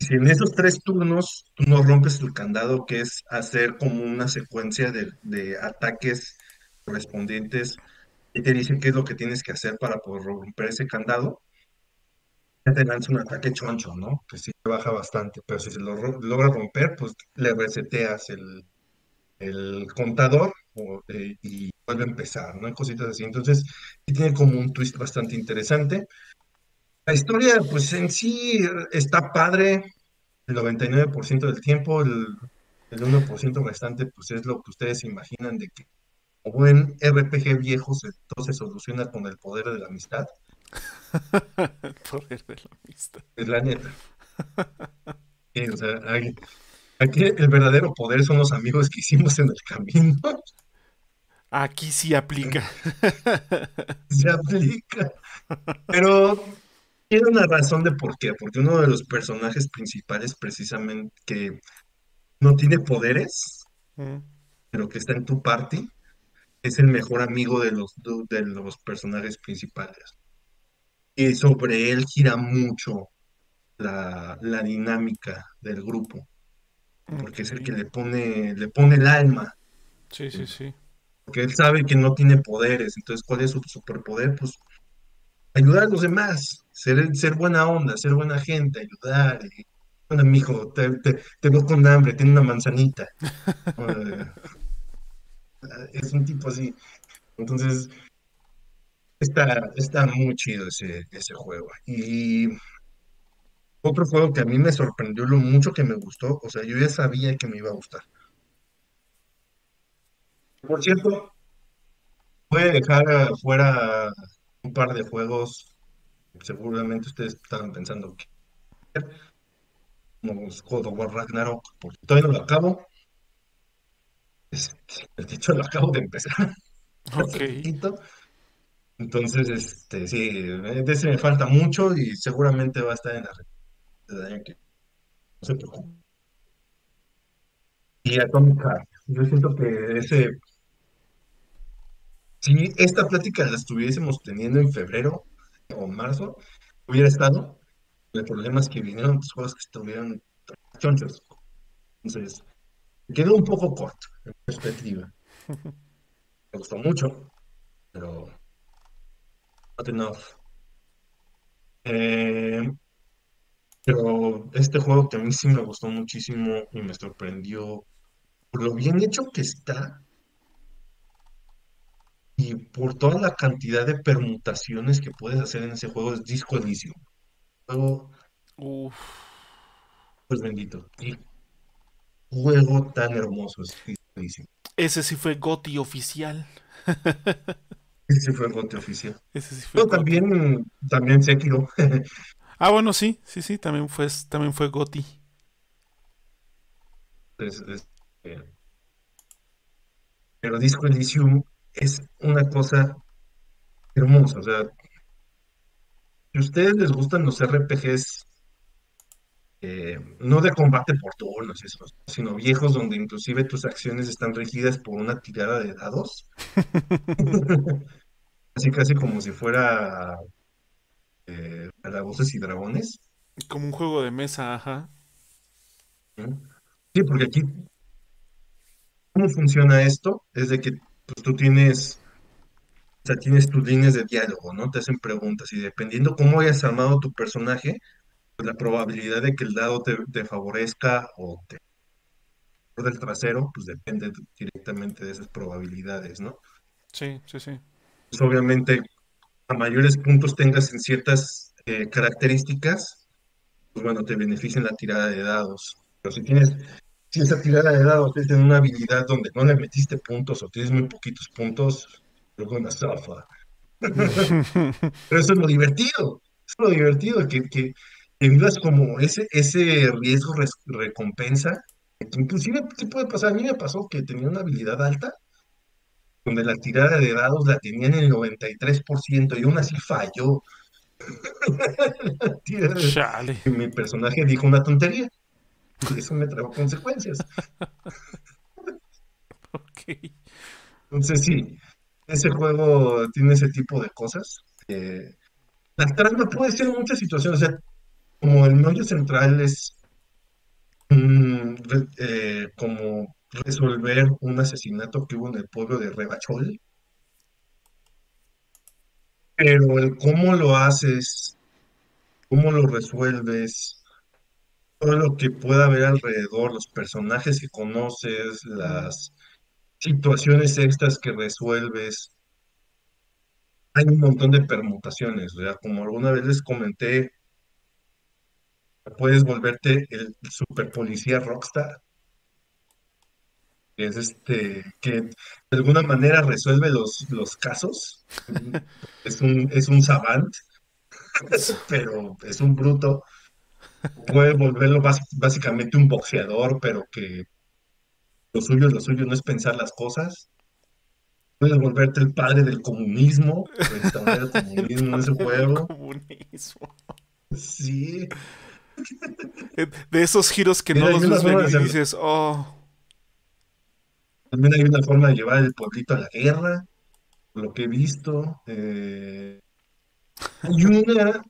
Si en esos tres turnos tú no rompes el candado, que es hacer como una secuencia de, ataques correspondientes, y te dice qué es lo que tienes que hacer para poder romper ese candado, ya te lanza un ataque choncho, ¿no? Que sí te baja bastante, pero si se lo logra romper, pues le reseteas el, contador eh, y vuelve a empezar, ¿no? Cositas así. Entonces, sí tiene como un twist bastante interesante. La historia, pues en sí está padre, el 99% del tiempo, el, el uno por ciento restante, pues es lo que ustedes imaginan de que como buen RPG viejo se, todo se soluciona con el poder de la amistad, el (laughs) poder de la amistad. es la neta. Sí, o sea, hay- aquí el verdadero poder son los amigos que hicimos en el camino, Aquí sí aplica. se aplica, pero tiene una razón de por qué, porque uno de los personajes principales precisamente que no tiene poderes, Mm, pero que está en tu party, es el mejor amigo de los, de los personajes principales. Y sobre él gira mucho la, la dinámica del grupo, porque es el que le pone, le pone el alma, Sí, sí, sí. porque él sabe que no tiene poderes, entonces ¿cuál es su superpoder? Pues ayudar a los demás, ser, ser buena onda, ser buena gente, ayudar. Y, bueno, mijo, te, te, te veo con hambre, tiene una manzanita. (laughs) Eh, es un tipo así. Entonces, está, está muy chido ese, ese juego. Y otro juego que a mí me sorprendió lo mucho que me gustó, o sea, yo ya sabía que me iba a gustar. Por cierto, voy a dejar afuera un par de juegos, seguramente ustedes estaban pensando que como God of War Ragnarok, porque todavía no lo acabo. Este, de hecho, lo acabo de empezar (laughs) Ok. hace poquito. Entonces, este, sí, de ese me falta mucho y seguramente va a estar en la red del año que no se preocupe. Y Atomic Heart. Yo siento que ese, si esta plática la estuviésemos teniendo en febrero o marzo, hubiera estado. El problema es que vinieron otros juegos que estuvieron chonchos. Entonces, quedó un poco corto en perspectiva. (laughs) Me gustó mucho, pero not enough. Eh, pero este juego que a mí sí me gustó muchísimo y me sorprendió por lo bien hecho que está y por toda la cantidad de permutaciones que puedes hacer en ese juego es Disco Elysium. Juego, Uf. pues bendito. Y juego tan hermoso es Disco Elysium. (laughs) Ese sí fue Goti oficial. Ese sí fue el gote oficial. Ese sí fue Goti. también, también Sekiro. (laughs) Ah, bueno, sí, sí, sí, también fue, también fue Goti. Es- es, eh, pero Disco Elysium es una cosa hermosa. O sea, si a ustedes les gustan los RPGs, eh, no de combate por turnos, eso, sino viejos donde inclusive tus acciones están regidas por una tirada de dados, (laughs) así casi como si fuera eh, calabozos y dragones. Como un juego de mesa, ajá. Sí, porque aquí, ¿cómo funciona esto? Es de que pues, tú tienes, o sea, tienes tus líneas de diálogo, ¿no? Te hacen preguntas y dependiendo cómo hayas armado tu personaje, pues la probabilidad de que el dado te, te favorezca o te del trasero, pues depende directamente de esas probabilidades, ¿no? Sí, sí, sí. Pues obviamente, a mayores puntos tengas en ciertas eh, características, pues bueno, te beneficia en la tirada de dados. Pero si tienes, si esa tirada de dados es en una habilidad donde no le metiste puntos o tienes muy poquitos puntos, you're gonna suffer. Pero eso es lo divertido, eso es lo divertido, que, que, que vivas como ese, ese riesgo res- recompensa, inclusive ¿qué puede pasar? A mí me pasó que tenía una habilidad alta, donde la tirada de dados la tenía en el 93% y aún así falló. (laughs) Chale. Mi personaje dijo una tontería y eso me trajo consecuencias. (laughs) Ok. Entonces sí, ese juego tiene ese tipo de cosas. eh, la trama puede ser en muchas situaciones, o sea, como el meollo central es mm, re- eh, como resolver un asesinato que hubo en el pueblo de Rebachol, pero el cómo lo haces, cómo lo resuelves, todo lo que pueda haber alrededor, los personajes que conoces, las situaciones extras que resuelves, hay un montón de permutaciones, o sea, como alguna vez les comenté, puedes volverte el super policía rockstar, que es este, que de alguna manera resuelve los, los casos, (laughs) es un, es un savant, (laughs) pero es un bruto, puedes volverlo básicamente un boxeador, pero que lo suyo, lo suyo no es pensar las cosas, puedes volverte el padre del comunismo, restaurar el (laughs) comunismo en ese juego, comunismo. sí, De esos giros que no mira, los ves y dices, oh, También hay una forma de llevar el pueblito a la guerra, por lo que he visto. eh, hay una,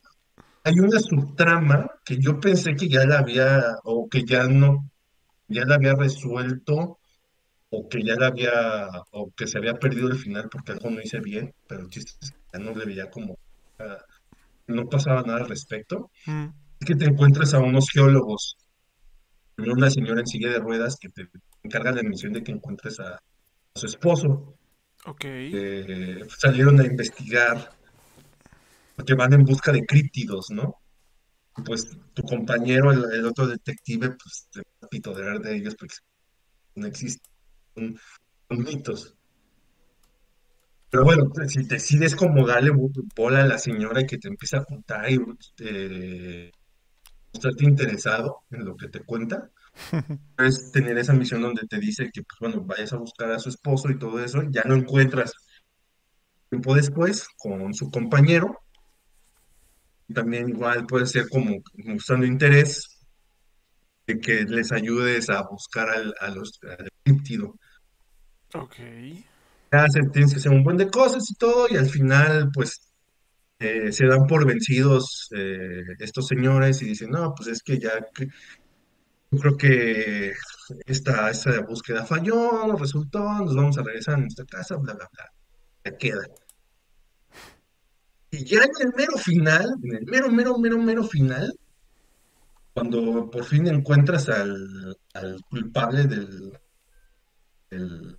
hay una subtrama que yo pensé que ya la había, o que ya no, ya la había resuelto, o que ya la había, o que se había perdido el final porque algo no hice bien, pero el chiste es que ya no le veía como, ah, no pasaba nada al respecto. mm, Es que te encuentras a unos geólogos, una señora en silla de ruedas que te encarga la misión de que encuentres a, a su esposo. ok. eh, salieron a investigar porque van en busca de críptidos, ¿no? Y Pues tu compañero, el, el otro detective, pues se va a pitodear de ellos porque no existen, son, son mitos. Pero bueno, si decides como darle bo- bola a la señora y que te empieza a contar y eh, mostrarte interesado en lo que te cuenta, (laughs) puedes tener esa misión donde te dice que, pues bueno, vayas a buscar a su esposo y todo eso, y ya lo encuentras tiempo después con su compañero También igual puede ser como mostrando interés de que les ayudes a buscar al, a los, al críptido. Ok. Hacen- Tienes que hacer un buen de cosas y todo, y al final, pues, eh, se dan por vencidos eh, estos señores y dicen, no, pues es que ya, yo creo que esta, esta búsqueda falló, no resultó, nos vamos a regresar a nuestra casa, bla, bla, bla. Ya queda. Y ya en el mero final, en el mero, mero, mero, mero final, cuando por fin encuentras al, al culpable del, del-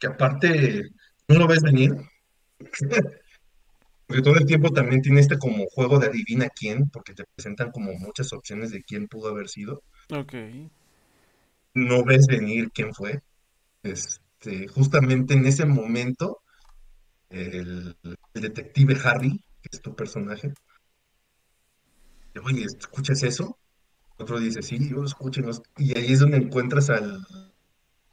que aparte no lo ves venir, (laughs) porque todo el tiempo también tiene este como juego de adivina quién, porque te presentan como muchas opciones de quién pudo haber sido, Ok. no ves venir quién fue. Este, justamente en ese momento, el, el detective Harry, que es tu personaje, oye, ¿escuchas eso? Otro dice, sí, yo lo escucho, y ahí es donde encuentras al,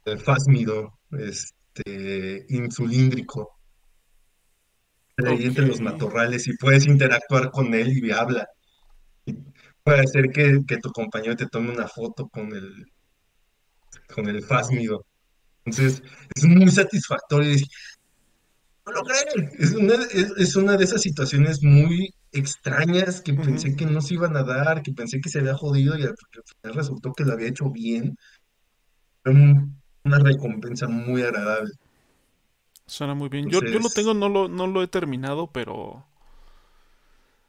al Fásmido, este, insulíndrico ahí entre los matorrales y puedes interactuar con él y habla. Y puede ser que, que tu compañero te tome una foto con el, con el fásmido. Entonces, es muy satisfactorio. "No lo creen". Es una, es, es una de esas situaciones muy extrañas que pensé que no se iban a dar, que pensé que se había jodido y al al final resultó que lo había hecho bien. Fue un- una recompensa muy agradable. Suena muy bien. Yo, yo lo tengo, no lo, no lo he terminado, pero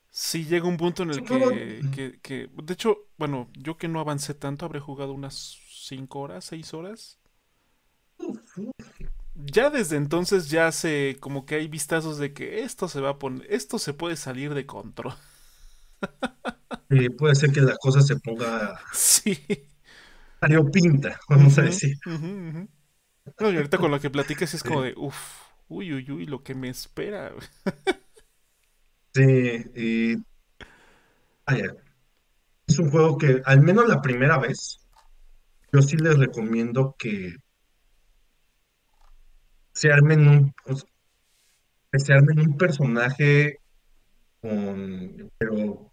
sí llega un punto en el que, que, que- De hecho, bueno, yo que no avancé tanto, habré jugado unas 5 horas, 6 horas. Ya desde entonces ya se como que hay vistazos de que esto se va a poner, esto se puede salir de control. (laughs) eh, puede ser que la cosa se ponga Sí. variopinta, vamos a decir. No, y ahorita con lo que platicas es como Sí, de, uff, uy, uy, uy, lo que me espera. (laughs) sí, y vaya, es un juego que al menos la primera vez, yo sí les recomiendo que se armen un, que se armen un personaje con, pero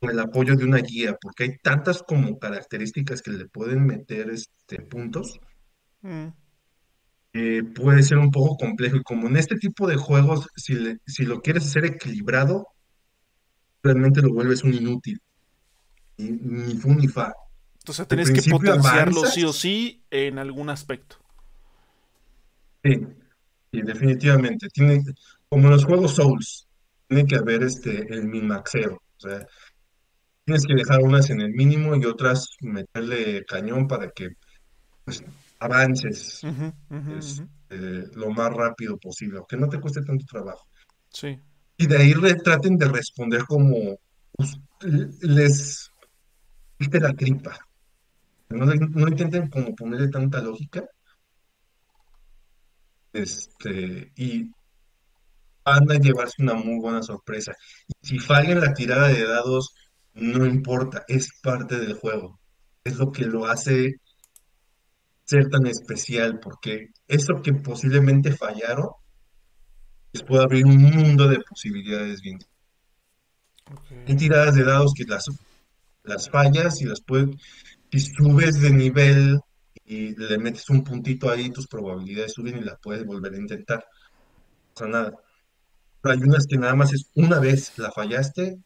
con el apoyo de una guía, porque hay tantas como características que le pueden meter este, puntos, Mm, que puede ser un poco complejo. Y como en este tipo de juegos, si, le- si lo quieres hacer equilibrado, realmente lo vuelves un inútil, ni, ni fu ni fa. Al tienes que potenciarlo sí o sí en algún aspecto. Sí, sí, definitivamente. Tiene, como en los juegos Souls, tiene que haber este, el min-maxeo. O sea, tienes que dejar unas en el mínimo y otras meterle cañón para que pues, avances este, lo más rápido posible, aunque no te cueste tanto trabajo. Sí, Y de ahí re- traten de responder como pues, les diste la tripa. No, no intenten como ponerle tanta lógica, este, y van a llevarse una muy buena sorpresa. Si fallan la tirada de dados, no importa, es parte del juego. Es lo que lo hace ser tan especial, porque eso que posiblemente fallaron les puede abrir un mundo de posibilidades bien. ok. Hay tiradas de dados que las, las fallas y las puedes, si subes de nivel y le metes un puntito ahí, tus probabilidades suben y las puedes volver a intentar. O sea, nada. Pero hay unas que nada más es una vez la fallaste,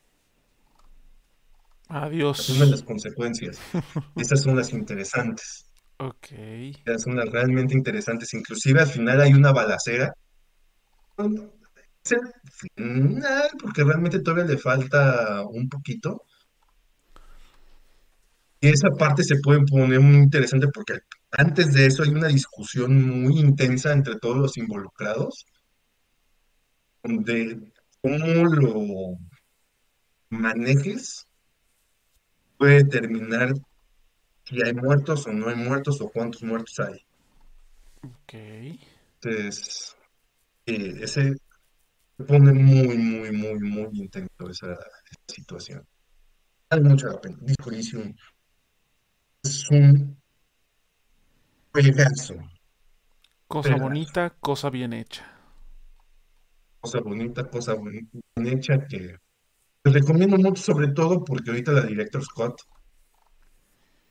asumen Adiós. las consecuencias. (laughs) Esas son las interesantes. Ok. Esas son las realmente interesantes. Inclusive al final hay una balacera. Bueno, es el final, porque realmente todavía le falta un poquito. Y esa parte se puede poner muy interesante porque antes de eso hay una discusión muy intensa entre todos los involucrados, donde cómo lo manejes puede determinar si hay muertos o no hay muertos o cuántos muertos hay. Ok. Entonces, eh, ese se pone muy, muy, muy, muy intenso esa, esa situación. Vale mucho la pena. Disco Elysium es un juegazo, Cosa bonita, cosa bien hecha. Cosa bonita, cosa bien hecha que les recomiendo mucho, sobre todo porque ahorita la Director Scott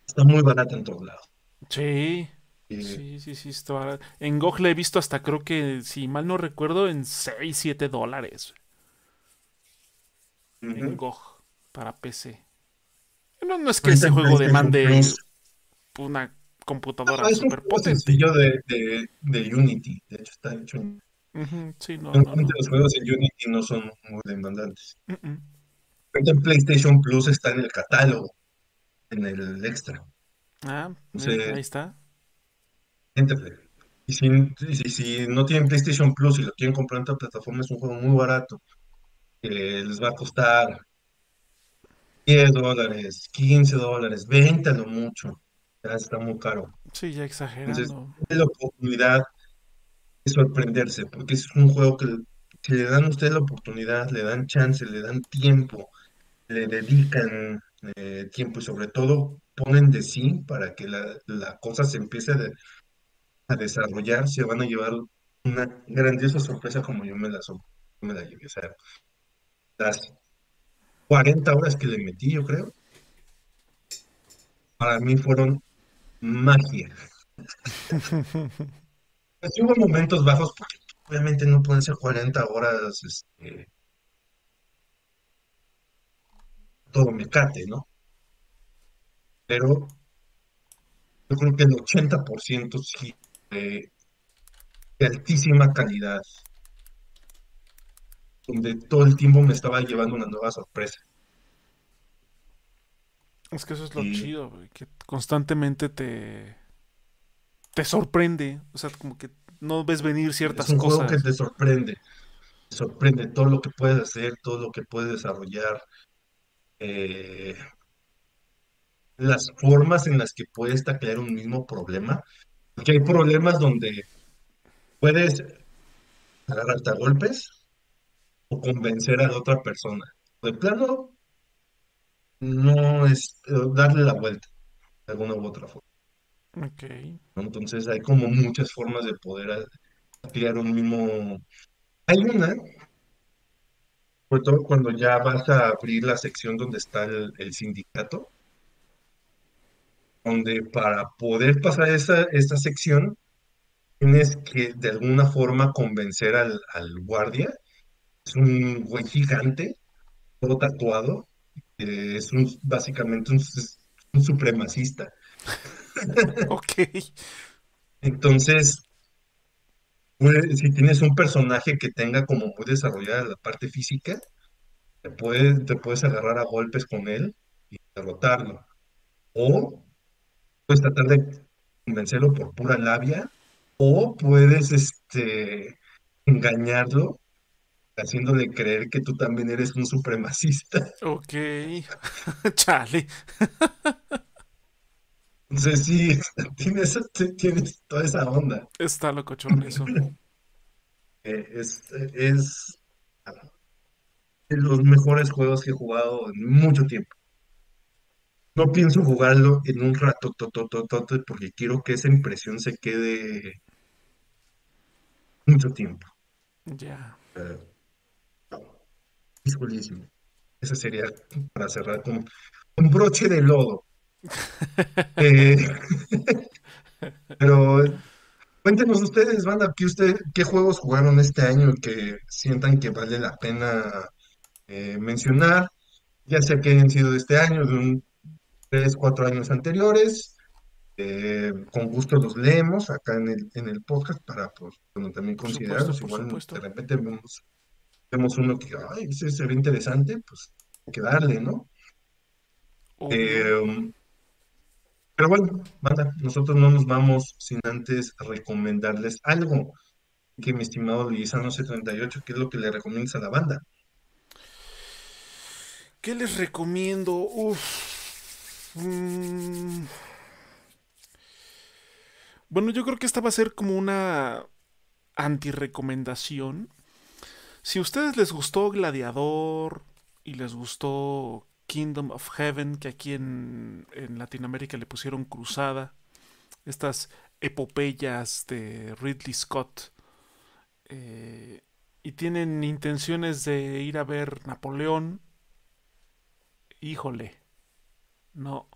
está muy barata en todos lados. Sí. Sí, sí, sí. Está... En GOG la he visto hasta creo que, si mal no recuerdo, en 6 7 dólares. En. GOG para PC. No, no es que ese juego demande una no, computadora es un super juego potente. sencillo de, de, de Unity. De hecho, está hecho Sí, no, no, Normalmente no. los juegos en Unity no son muy demandantes. Ahorita en PlayStation Plus está en el catálogo, en el extra. Ah, ahí está. Y si, y si, si no tienen PlayStation Plus y lo quieren comprar en otra plataforma, es un juego muy barato, que les va a costar 10 dólares, 15 dólares, 20 a lo mucho. Ya está muy caro. Sí, ya Entonces, exagerando. es la oportunidad de sorprenderse, porque es un juego que si le dan a usted la oportunidad, le dan chance, le dan tiempo le dedican eh, tiempo y sobre todo ponen de sí para que la, la cosa se empiece de- a desarrollar, se van a llevar una grandiosa sorpresa como yo me la, me la llevé. O sea, las 40 horas que le metí, yo creo, para mí fueron magia. Sí (laughs) hubo momentos bajos porque obviamente no pueden ser 40 horas este, todo mecate, ¿no? Pero yo creo que el 80% sí de altísima calidad, donde todo el tiempo me estaba llevando una nueva sorpresa. Es que eso es lo Y chido, güey, que constantemente te, te sorprende. O sea, como que no ves venir es ciertas un juego que cosas. te sorprende, te sorprende todo lo que puedes hacer, todo lo que puedes desarrollar, eh, las formas en las que puedes taclear un mismo problema, porque hay problemas donde puedes agarrarte a golpes o convencer a la otra persona. De plano, no es eh, darle la vuelta de alguna u otra forma. Ok. ¿no? Entonces hay como muchas formas de poder a- crear un mismo... Hay una, sobre todo cuando ya vas a abrir la sección donde está el, el sindicato, donde para poder pasar esa, esa sección tienes que de alguna forma convencer al, al guardia. Es un güey gigante, todo tatuado, es un, básicamente un, un supremacista. (laughs) Ok. Entonces, Pues, si tienes un personaje que tenga como muy desarrollada la parte física, te puedes, te puedes agarrar a golpes con él y derrotarlo. O puedes tratar de convencerlo por pura labia, o puedes este, engañarlo haciéndole creer que tú también eres un supremacista. Ok. (laughs) Chale. Entonces sí, (laughs) tienes, tienes toda esa onda. Está locochón eso. (laughs) Eh, es, es de los mejores juegos que he jugado en mucho tiempo. No pienso jugarlo en un rato porque quiero que esa impresión se quede mucho tiempo. Ya. Eh, es buenísimo. Ese sería para cerrar con un broche de lodo. (laughs) Eh, (laughs) pero cuéntenos ustedes, banda, ¿qué, usted, qué juegos jugaron este año que sientan que vale la pena eh, mencionar? Ya sea que hayan sido de este año, de un tres, cuatro años anteriores. Eh, con gusto los leemos acá en el, en el podcast para pues, bueno, también considerarlos. Igual de repente vemos, vemos uno que ay, ese se ve interesante, pues hay que darle, ¿no? Eh, pero bueno, banda, nosotros no nos vamos sin antes recomendarles algo que mi estimado Luisano78, ¿qué es lo que le recomiendas a la banda? ¿Qué les recomiendo? Uf. Mm. Bueno, yo creo que esta va a ser como una anti-recomendación. Si a ustedes les gustó Gladiador y les gustó Kingdom of Heaven, que aquí en, en Latinoamérica le pusieron Cruzada, estas epopeyas de Ridley Scott, eh, y tienen intenciones de ir a ver Napoleón, híjole, no,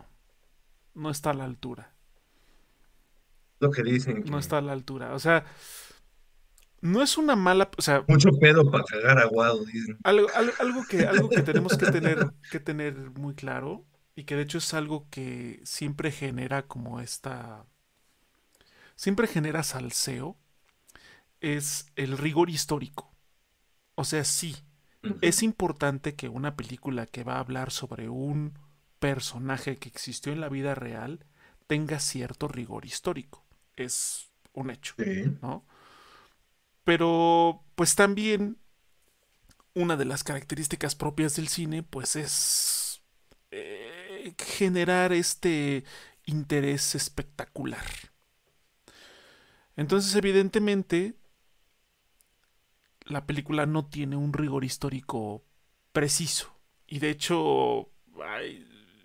no está a la altura. Lo que dicen No está a la altura. O sea, no es una mala. O sea, mucho pedo para cagar aguado, algo, algo, algo que, algo que tenemos que tener, que tener muy claro. Y que de hecho es algo que siempre genera como esta. Siempre genera salseo. Es el rigor histórico. O sea, sí. Es importante que una película que va a hablar sobre un personaje que existió en la vida real tenga cierto rigor histórico. Es un hecho, Sí. ¿no? Pero, pues también una de las características propias del cine, pues es eh, generar este interés espectacular. Entonces, evidentemente, la película no tiene un rigor histórico preciso. Y de hecho,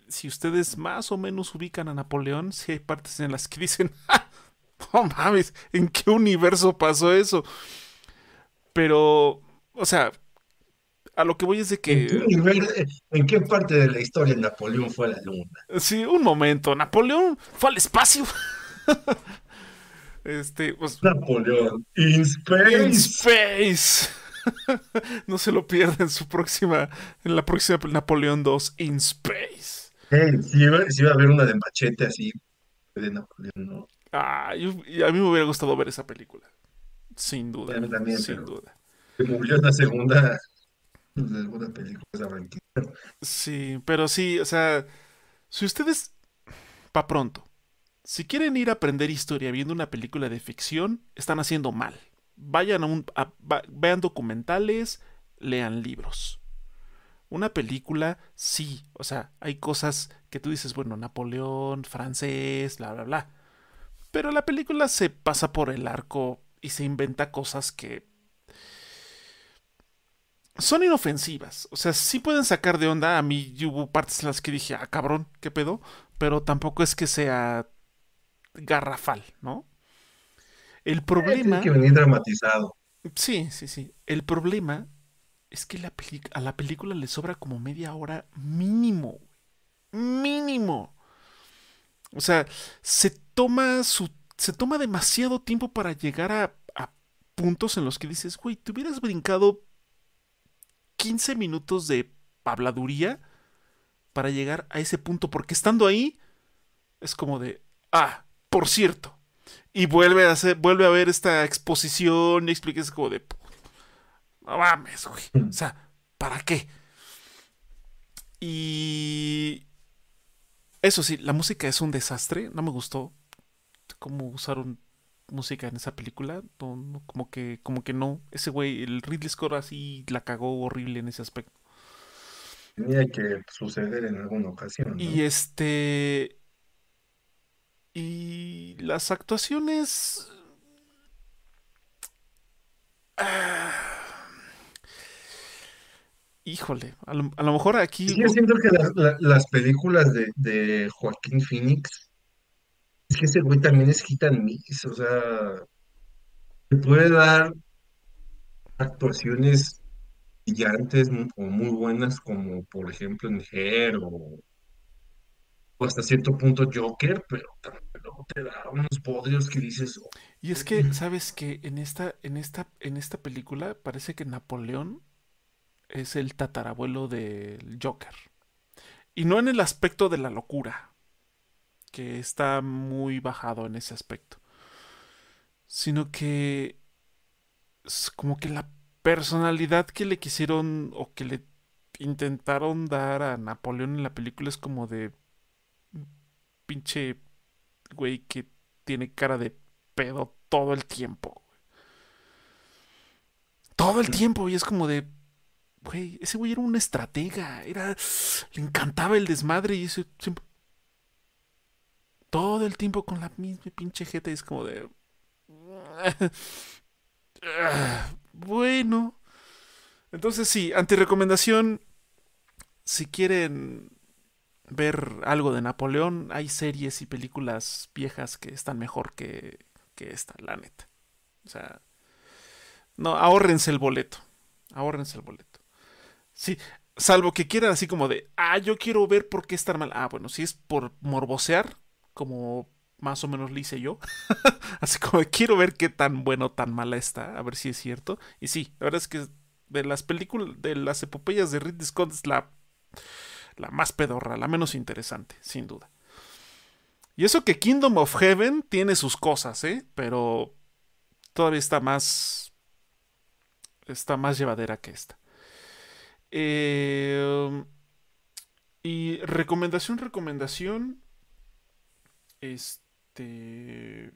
si ustedes más o menos ubican a Napoleón, si hay partes en las que dicen, (laughs) "Ja, (laughs) No mames, ¿en qué universo pasó eso? Pero, o sea, a lo que voy es de que... ¿En qué, univer- en qué parte de la historia Napoleón fue a la luna? Sí, un momento, Napoleón fue al espacio. (laughs) Este, pues... Napoleón, in space. In Space. (laughs) no se lo pierda en su próxima, en la próxima Napoleón 2, In Space. Hey, si iba, sí iba a haber una de machete así de Napoleón, ¿no? Ah, yo- a mí me hubiera gustado ver esa película. Sin duda, A mí también, sin duda. Se murió en la segunda, la segunda película esa. Sí, pero sí, o sea, si ustedes, pa' pronto, si quieren ir a aprender historia viendo una película de ficción, están haciendo mal. Vayan a un, a- va- vean documentales, lean libros. Una película, sí, o sea, hay cosas que tú dices, bueno, Napoleón, francés, bla, bla, bla. Pero la película se pasa por el arco y se inventa cosas que son inofensivas. O sea, sí pueden sacar de onda. A mí hubo partes en las que dije, ah, cabrón, ¿qué pedo? Pero tampoco es que sea garrafal, ¿no? El problema... Tiene que venir dramatizado. Sí, sí, sí. El problema es que la a la película le sobra como media hora mínimo. Mínimo. O sea, se toma su. Se toma demasiado tiempo para llegar a, a puntos en los que dices, güey, te hubieras brincado 15 minutos de habladuría para llegar a ese punto. Porque estando ahí, es como de. Ah, por cierto. Y vuelve a hacer, vuelve a ver esta exposición y expliques como de. No mames, güey. O sea, ¿para qué? Y. Eso sí, la música es un desastre. No me gustó cómo usaron música en esa película. No, no, como que, como que no. Ese güey, el Ridley Scott así la cagó horrible en ese aspecto. Tenía que suceder en alguna ocasión, ¿no? Y este. Y las actuaciones. Ah, Híjole, a lo, a lo mejor aquí. Que yo siento que las, la- las películas de, de Joaquín Phoenix, es que ese güey también es hit and miss, o sea, te puede dar actuaciones brillantes o muy buenas, como por ejemplo en Her o, o hasta cierto punto Joker, pero también luego te da unos podrios que dices, "Oh, Y es que, ¿sabes que En esta, en esta, en esta película parece que Napoleón es el tatarabuelo del Joker. Y no en el aspecto de la locura, que está muy bajado en ese aspecto. Sino que es como que la personalidad que le quisieron o que le intentaron dar a Napoleón en la película es como de pinche güey que tiene cara de pedo todo el tiempo. Todo el tiempo. Y es como de. Güey, ese güey era un estratega. Era. Le encantaba el desmadre y ese siempre. Todo el tiempo con la misma pinche jeta. Y es como de. (laughs) Bueno. Entonces sí, antirecomendación. Si quieren ver algo de Napoleón, hay series y películas viejas que están mejor que, que esta, la neta. O sea, no, ahórrense el boleto. Ahórrense el boleto. Sí, salvo que quieran así como de, ah, yo quiero ver por qué estar mal. Ah, bueno, si es por morbosear, como más o menos le hice yo. (laughs) así como quiero ver qué tan bueno o tan mala está, a ver si es cierto. Y sí, la verdad es que de las películas, de las epopeyas de Ridley Scott es la, la más pedorra, la menos interesante, sin duda. Y eso que Kingdom of Heaven tiene sus cosas, ¿eh? Pero todavía está más. Está más llevadera que esta. Eh, y recomendación, recomendación. Este.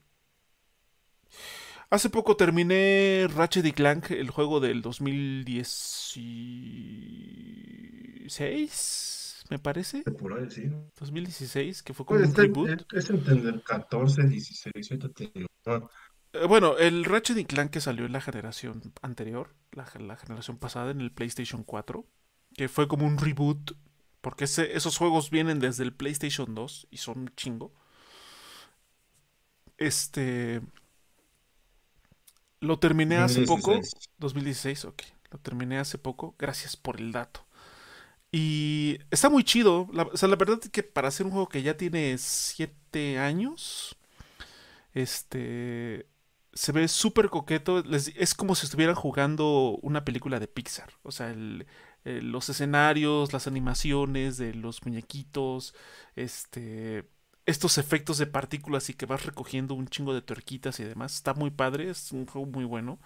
Hace poco terminé Ratchet y Clank, el juego del 2016, me parece. por ahí, sí. 2016, que fue como Pues un reboot. es, es entre el 14, 16, ahorita te digo. Ah, Eh, Bueno, el Ratchet y Clank que salió en la generación anterior, la, la generación pasada, en el PlayStation 4, que fue como un reboot, porque ese- esos juegos vienen desde el PlayStation 2 y son chingo. Este. Lo terminé hace poco. 2016. 2016, ok. Lo terminé hace poco. Gracias por el dato. Y está muy chido. La, o sea, la verdad es que para hacer un juego que ya tiene 7 años, este, se ve súper coqueto. Les- es como si estuvieran jugando una película de Pixar. O sea, el- el- los escenarios, las animaciones de los muñequitos, este, estos efectos de partículas y que vas recogiendo un chingo de tuerquitas y demás. Está muy padre, es un juego muy bueno.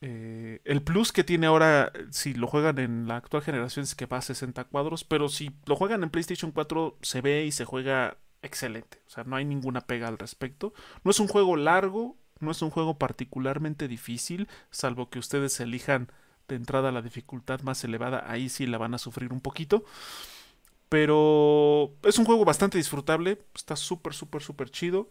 Eh, el plus que tiene ahora, si lo juegan en la actual generación, es que va a 60 cuadros, pero si lo juegan en PlayStation 4, se ve y se juega excelente. O sea, no hay ninguna pega al respecto. No es un juego largo, no es un juego particularmente difícil, salvo que ustedes elijan de entrada la dificultad más elevada, ahí sí la van a sufrir un poquito. Pero es un juego bastante disfrutable, está súper, súper, súper chido.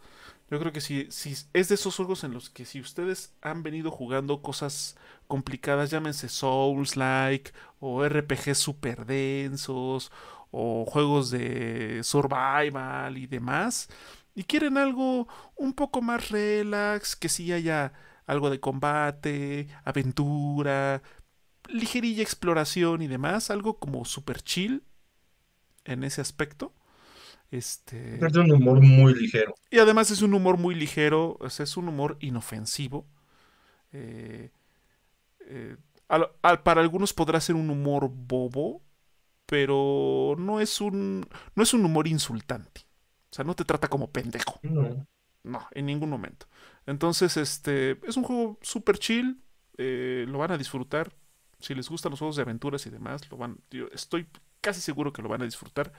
Yo creo que si, es de esos juegos en los que si ustedes han venido jugando cosas complicadas, llámense Souls-like o RPG super densos o juegos de survival y demás, y quieren algo un poco más relax, que sí haya algo de combate, aventura, ligerilla exploración y demás, algo como super chill en ese aspecto. Este, Es un humor muy ligero. y además es un humor muy ligero, o sea, es un humor inofensivo. Eh, eh, al- al- para algunos podrá ser un humor bobo, pero no es un, no es un humor insultante. O sea, no te trata como pendejo. No. No, en ningún momento. Entonces, este, es un juego súper chill, eh, lo van a disfrutar. Si les gustan los juegos de aventuras y demás, lo van, yo estoy casi seguro que lo van a disfrutar.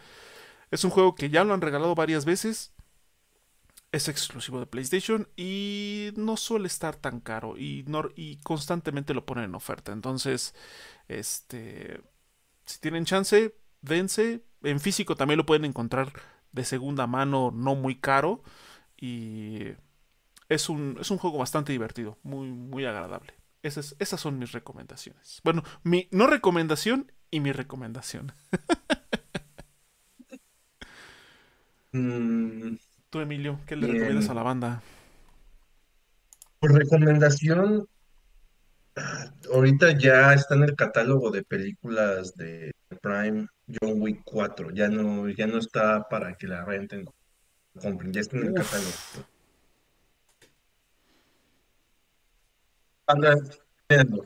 Es un juego que ya lo han regalado varias veces. Es exclusivo de PlayStation y no suele estar tan caro y, constantemente lo ponen en oferta. Entonces, este, si tienen chance, dense. En físico también lo pueden encontrar de segunda mano, no muy caro. Y es un, es un juego bastante divertido, muy, muy agradable. Esas, esas son mis recomendaciones. Bueno, mi no recomendación y mi recomendación. (laughs) Mm, Tú, Emilio, ¿qué le Bien. recomiendas a la banda? por recomendación, ahorita ya está en el catálogo de películas de Prime John Wick 4. Ya no, ya no está para que la renten ya está en el catálogo. Anda,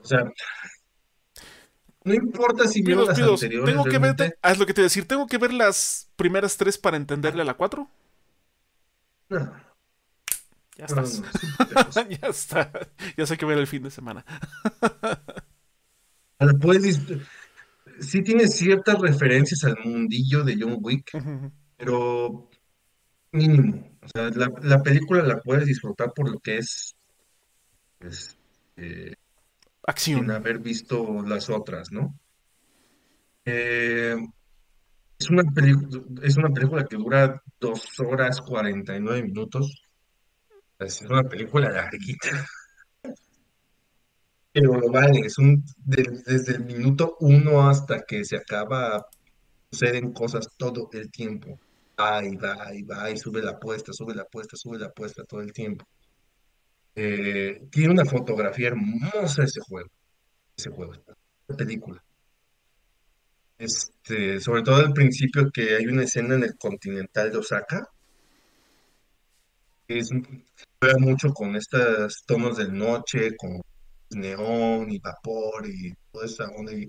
o sea, no importa si vieron pidos, las pidos, anteriores, tengo que ver, realmente. ah, es lo que te iba a decir, tengo que ver las primeras tres para entenderle a la cuatro. No, Ya no, no, (laughs) estás. no, es ya está. Ya sé que ver el fin de semana. (laughs) Puedes sí tiene ciertas referencias al mundillo de John Wick, pero mínimo. O sea, la, la película la puedes disfrutar por lo que es, pues, eh, sin Acción. haber visto las otras, ¿no? Eh, es una es una película que dura dos horas 49 minutos. Es una película larguita, (laughs) pero vale. Es un, de- desde el minuto uno hasta que se acaba, suceden cosas todo el tiempo. Va y va y va y sube la apuesta, sube la apuesta, sube la apuesta todo el tiempo. Eh, tiene una fotografía hermosa ese juego, ese juego, esta película. Este, sobre todo al principio que hay una escena en el Continental de Osaka, que es, juega mucho con estos tonos de noche, con neón y vapor y toda esa onda, y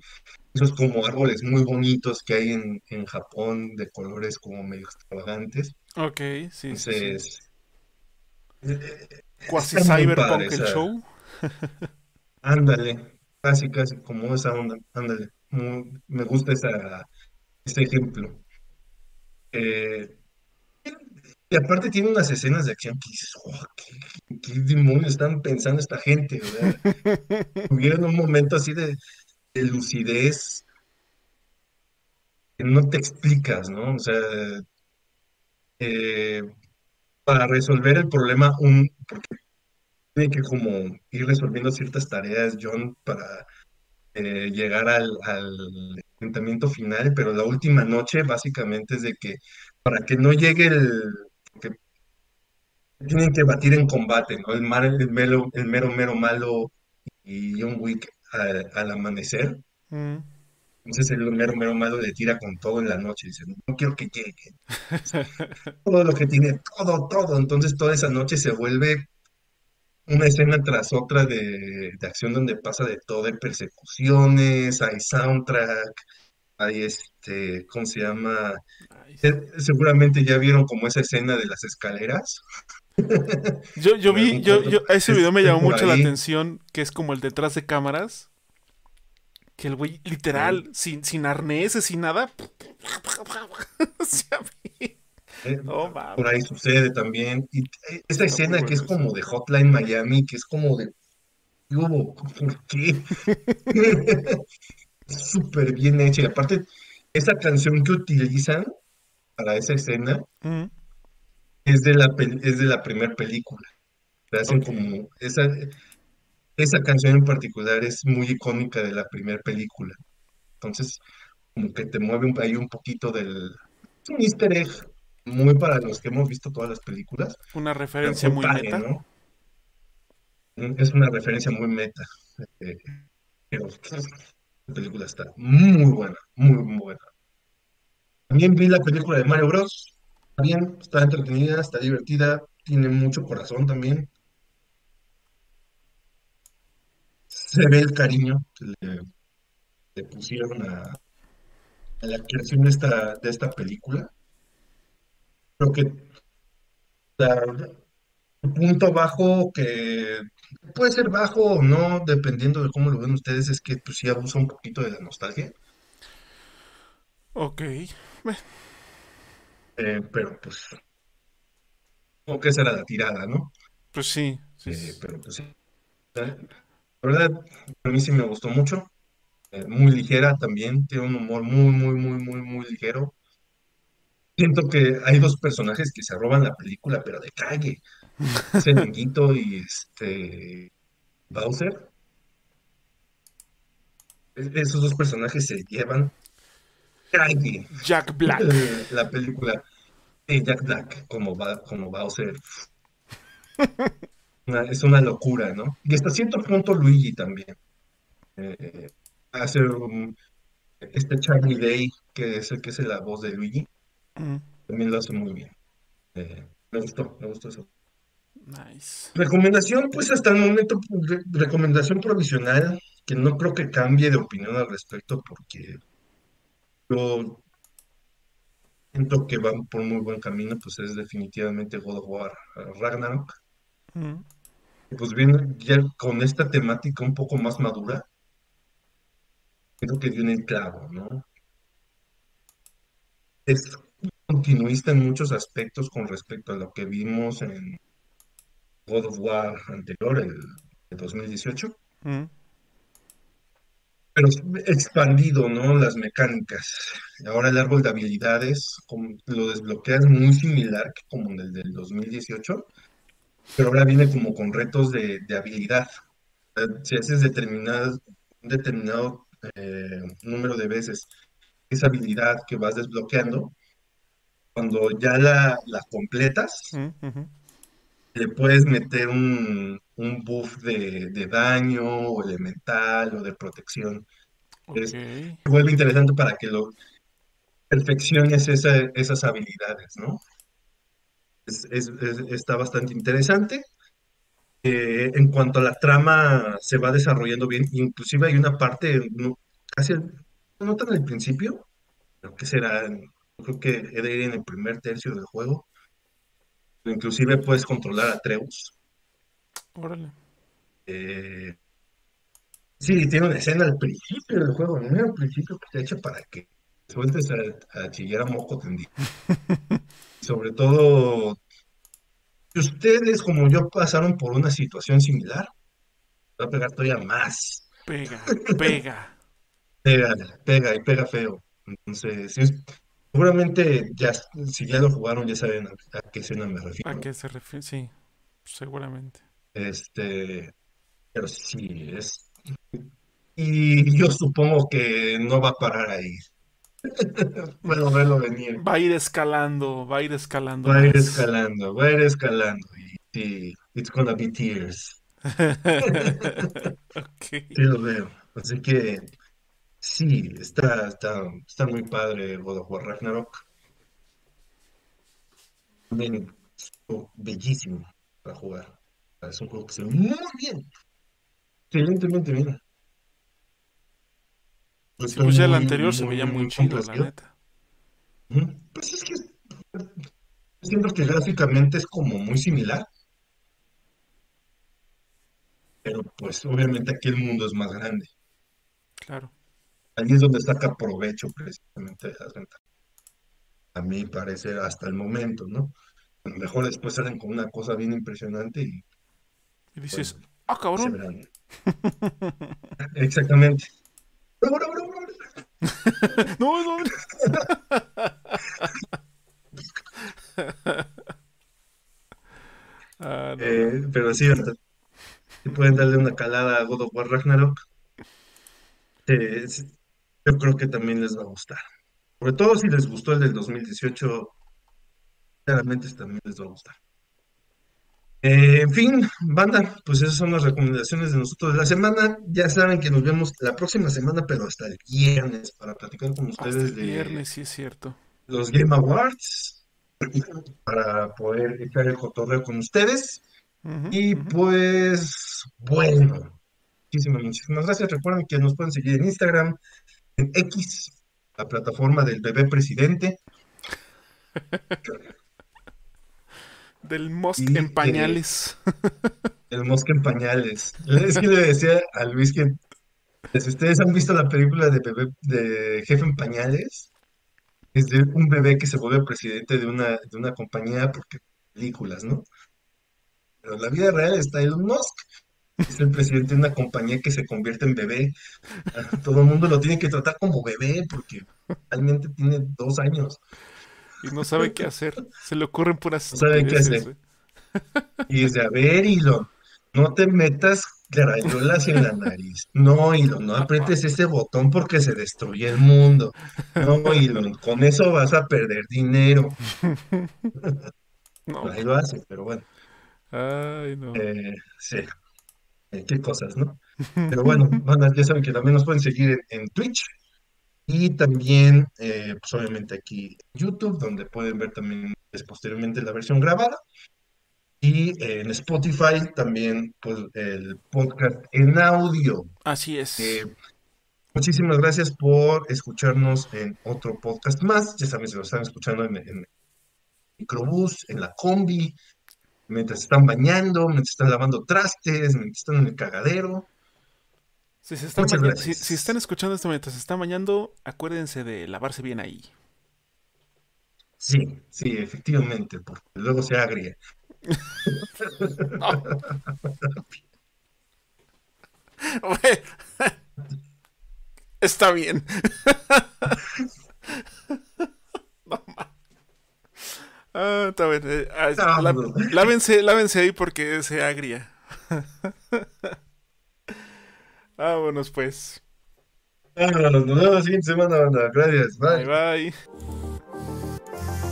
esos como árboles muy bonitos que hay en, en Japón de colores como medio extravagantes. Ok, sí, sí, sí. Cuasi Cyberpunk el show. (laughs) ándale, casi casi como esa onda, ándale, muy- me gusta esa, ese ejemplo. Eh, Y aparte tiene unas escenas de acción que dices, "Oh, ¿qué, qué demonios están pensando esta gente? (laughs) Tuvieron un momento así de, de lucidez que no te explicas, ¿no? O sea, eh, para resolver el problema, un, porque tiene que como ir resolviendo ciertas tareas, John, para eh, llegar al, al enfrentamiento final, pero la última noche básicamente es de que para que no llegue el... porque tienen que batir en combate, ¿no? El, mar- el, mero, el mero, mero malo y John Wick al, al amanecer. Mm. Entonces el mero, mero malo le tira con todo en la noche. Dice, no quiero que llegue. (laughs) Todo lo que tiene, todo, todo. Entonces toda esa noche se vuelve una escena tras otra de, de acción donde pasa de todo, hay persecuciones, hay soundtrack, hay este, ¿cómo se llama? Nice. Eh, Seguramente ya vieron como esa escena de las escaleras. Yo, yo (laughs) vi, yo, yo, ese es, video me llamó mucho la atención, que es como el detrás de cámaras, que el güey literal, sin, sin arneses, sin nada. (laughs) Vi- eh, (laughs) oh, por ahí sucede también. Y eh, muy escena que es como de Hotline Miami, que es como de, ¿qué hubo? ¿Por qué? (laughs) Súper bien hecha. Y aparte, esa canción que utilizan para esa escena Mm, es de la, es de la primera película. Le hacen como, esa, esa canción en particular es muy icónica de la primera película. Entonces, como que te mueve un- ahí un poquito del... Es un easter egg muy para los que hemos visto todas las películas, Una referencia muy muy padre, meta. ¿no? Es una referencia muy meta. eh, pero la película está muy buena, muy, muy buena. También vi la película de Mario Bros. Está bien, está entretenida, está divertida, tiene mucho corazón también. Se ve el cariño que le, le pusieron a, a la creación de esta, de esta película. Creo que la- el punto bajo que puede ser bajo o no, dependiendo de cómo lo ven ustedes, es que pues sí abusa un poquito de la nostalgia, Ok. Eh, pero pues como que esa era la tirada, ¿no? Pues sí, sí. Eh, pero pues sí, la verdad, a mí sí me gustó mucho, eh, muy ligera también, tiene un humor muy, muy, muy, muy, muy ligero. Siento que hay dos personajes que se roban la película, pero de calle, (laughs) es el Honguito y este Bowser. Esos dos personajes se llevan calle Jack Black. eh, (laughs) la película de Jack Black como, como Bowser. (laughs) Una- es una locura, ¿no? Y hasta cierto punto Luigi también. Eh, hace un- este Charlie Day, que es el que es la voz de Luigi, Mm, también lo hace muy bien. Eh, me gustó, me gustó eso. nice. Recomendación, pues hasta el momento, re- recomendación provisional, que no creo que cambie de opinión al respecto, porque yo siento que van por muy buen camino, pues es definitivamente God of War Ragnarok. Mm, Pues bien, ya con esta temática un poco más madura, creo que dio en el clavo, ¿no? Es continuista en muchos aspectos con respecto a lo que vimos en God of War anterior, el de 2018, mm, pero expandido, ¿no? Las mecánicas. Ahora el árbol de habilidades como lo desbloqueas muy similar que como en el del 2018, pero ahora viene como con retos de, de habilidad. Eh, Si haces determinadas, un determinado eh, número de veces esa habilidad que vas desbloqueando, cuando ya la, la completas, le puedes meter un, un buff de, de daño o elemental o de protección. Es, vuelve interesante para que lo perfecciones esa- esas habilidades, ¿no? Es- es- es- está bastante interesante. Eh, en cuanto a la trama, se va desarrollando bien. Inclusive hay una parte, no, casi, al- no tan al principio, pero que será, creo que he de ir en el primer tercio del juego. Inclusive puedes controlar a Atreus. Órale. Eh, sí, tiene una escena al principio del juego, no al principio que te echa para que sueltes a, a chillar a moco tendido. (laughs) Sobre todo, si ustedes como yo pasaron por una situación similar, va a pegar todavía más. Pega, pega. (laughs) Pega, pega y pega feo. Entonces, seguramente ya, si ya lo jugaron, ya saben a, a qué escena me ¿A refiero. qué se refiere? Sí, seguramente. Este, pero sí, es. Y yo supongo que no va a parar ahí. Puedo verlo venir. Va a ir escalando, va a ir escalando Va a ir escalando, va a ir escalando. Y Sí, it's gonna be tears. (laughs) ok. Sí lo veo. Así que sí, está, está, está muy padre God of War Ragnarok. También bellísimo para jugar. Es un juego que se ve muy bien, excelentemente bien. Sí, Está pues ya el muy, anterior se veía muy muy chido, la neta. Pues es que siento que gráficamente es como muy similar, pero pues obviamente aquí el mundo es más grande. Claro. Ahí es donde saca provecho precisamente de las ventajas. A mí parece hasta el momento, ¿no? A lo mejor después salen con una cosa bien impresionante y Y dices, ah, se cabrón. (laughs) Exactamente. No, no. (laughs) Ah, no, no. Eh, pero sí, si pueden darle una calada a God of War Ragnarok, eh, yo creo que también les va a gustar. Sobre todo si les gustó el del 2018, claramente también les va a gustar. Eh, en fin, banda, pues esas son las recomendaciones de nosotros de la semana. Ya saben que nos vemos la próxima semana, pero hasta el viernes para platicar con Hasta ustedes el de viernes, sí es cierto. los Game Awards, para poder echar el cotorreo con ustedes. Y pues, bueno, muchísimas, muchísimas gracias. Recuerden que nos pueden seguir en Instagram, en X, la plataforma del bebé presidente. (laughs) Del Musk en pañales. (laughs) el mosca en pañales. Es que le decía a Luis que si ustedes han visto la película de bebé, de Jefe en Pañales, es de un bebé que se vuelve presidente de una, de una compañía porque películas, ¿no? Pero en la vida real está Elon Musk, es el presidente de una compañía que se convierte en bebé. Ah, Todo el mundo lo tiene que tratar como bebé porque realmente tiene dos años. Y no sabe qué hacer. Se le ocurren puras No sabe qué hacer. Y de, a ver, Elon, no te metas crayolas en la nariz. No, Elon, no aprietes ese botón porque se destruye el mundo. No, Elon, con eso vas a perder dinero. No, Ahí lo hace, pero bueno, ay, no. eh, sí, eh, qué cosas, ¿no? Pero bueno, ya saben que también nos pueden seguir en, en Twitch y también, eh, pues obviamente aquí YouTube, donde pueden ver también pues, posteriormente la versión grabada. Y eh, en Spotify también, pues el podcast en audio. Así Eh, es. muchísimas gracias por escucharnos en otro podcast más. Ya saben, si lo están escuchando en, en microbús, en la combi, mientras están bañando, mientras están lavando trastes, mientras están en el cagadero. Si, se están si, si escuchando esto mientras se están bañando, acuérdense de lavarse bien ahí. Sí, sí, efectivamente, porque luego se agria. (laughs) No, (laughs) está bien. (laughs) Ah, está bien. eh, ah, No, no, lávense, lávense ahí porque se agria. Vámonos pues. Vámonos, nos vemos la siguiente semana, banda. Gracias, bye. Bye, bye.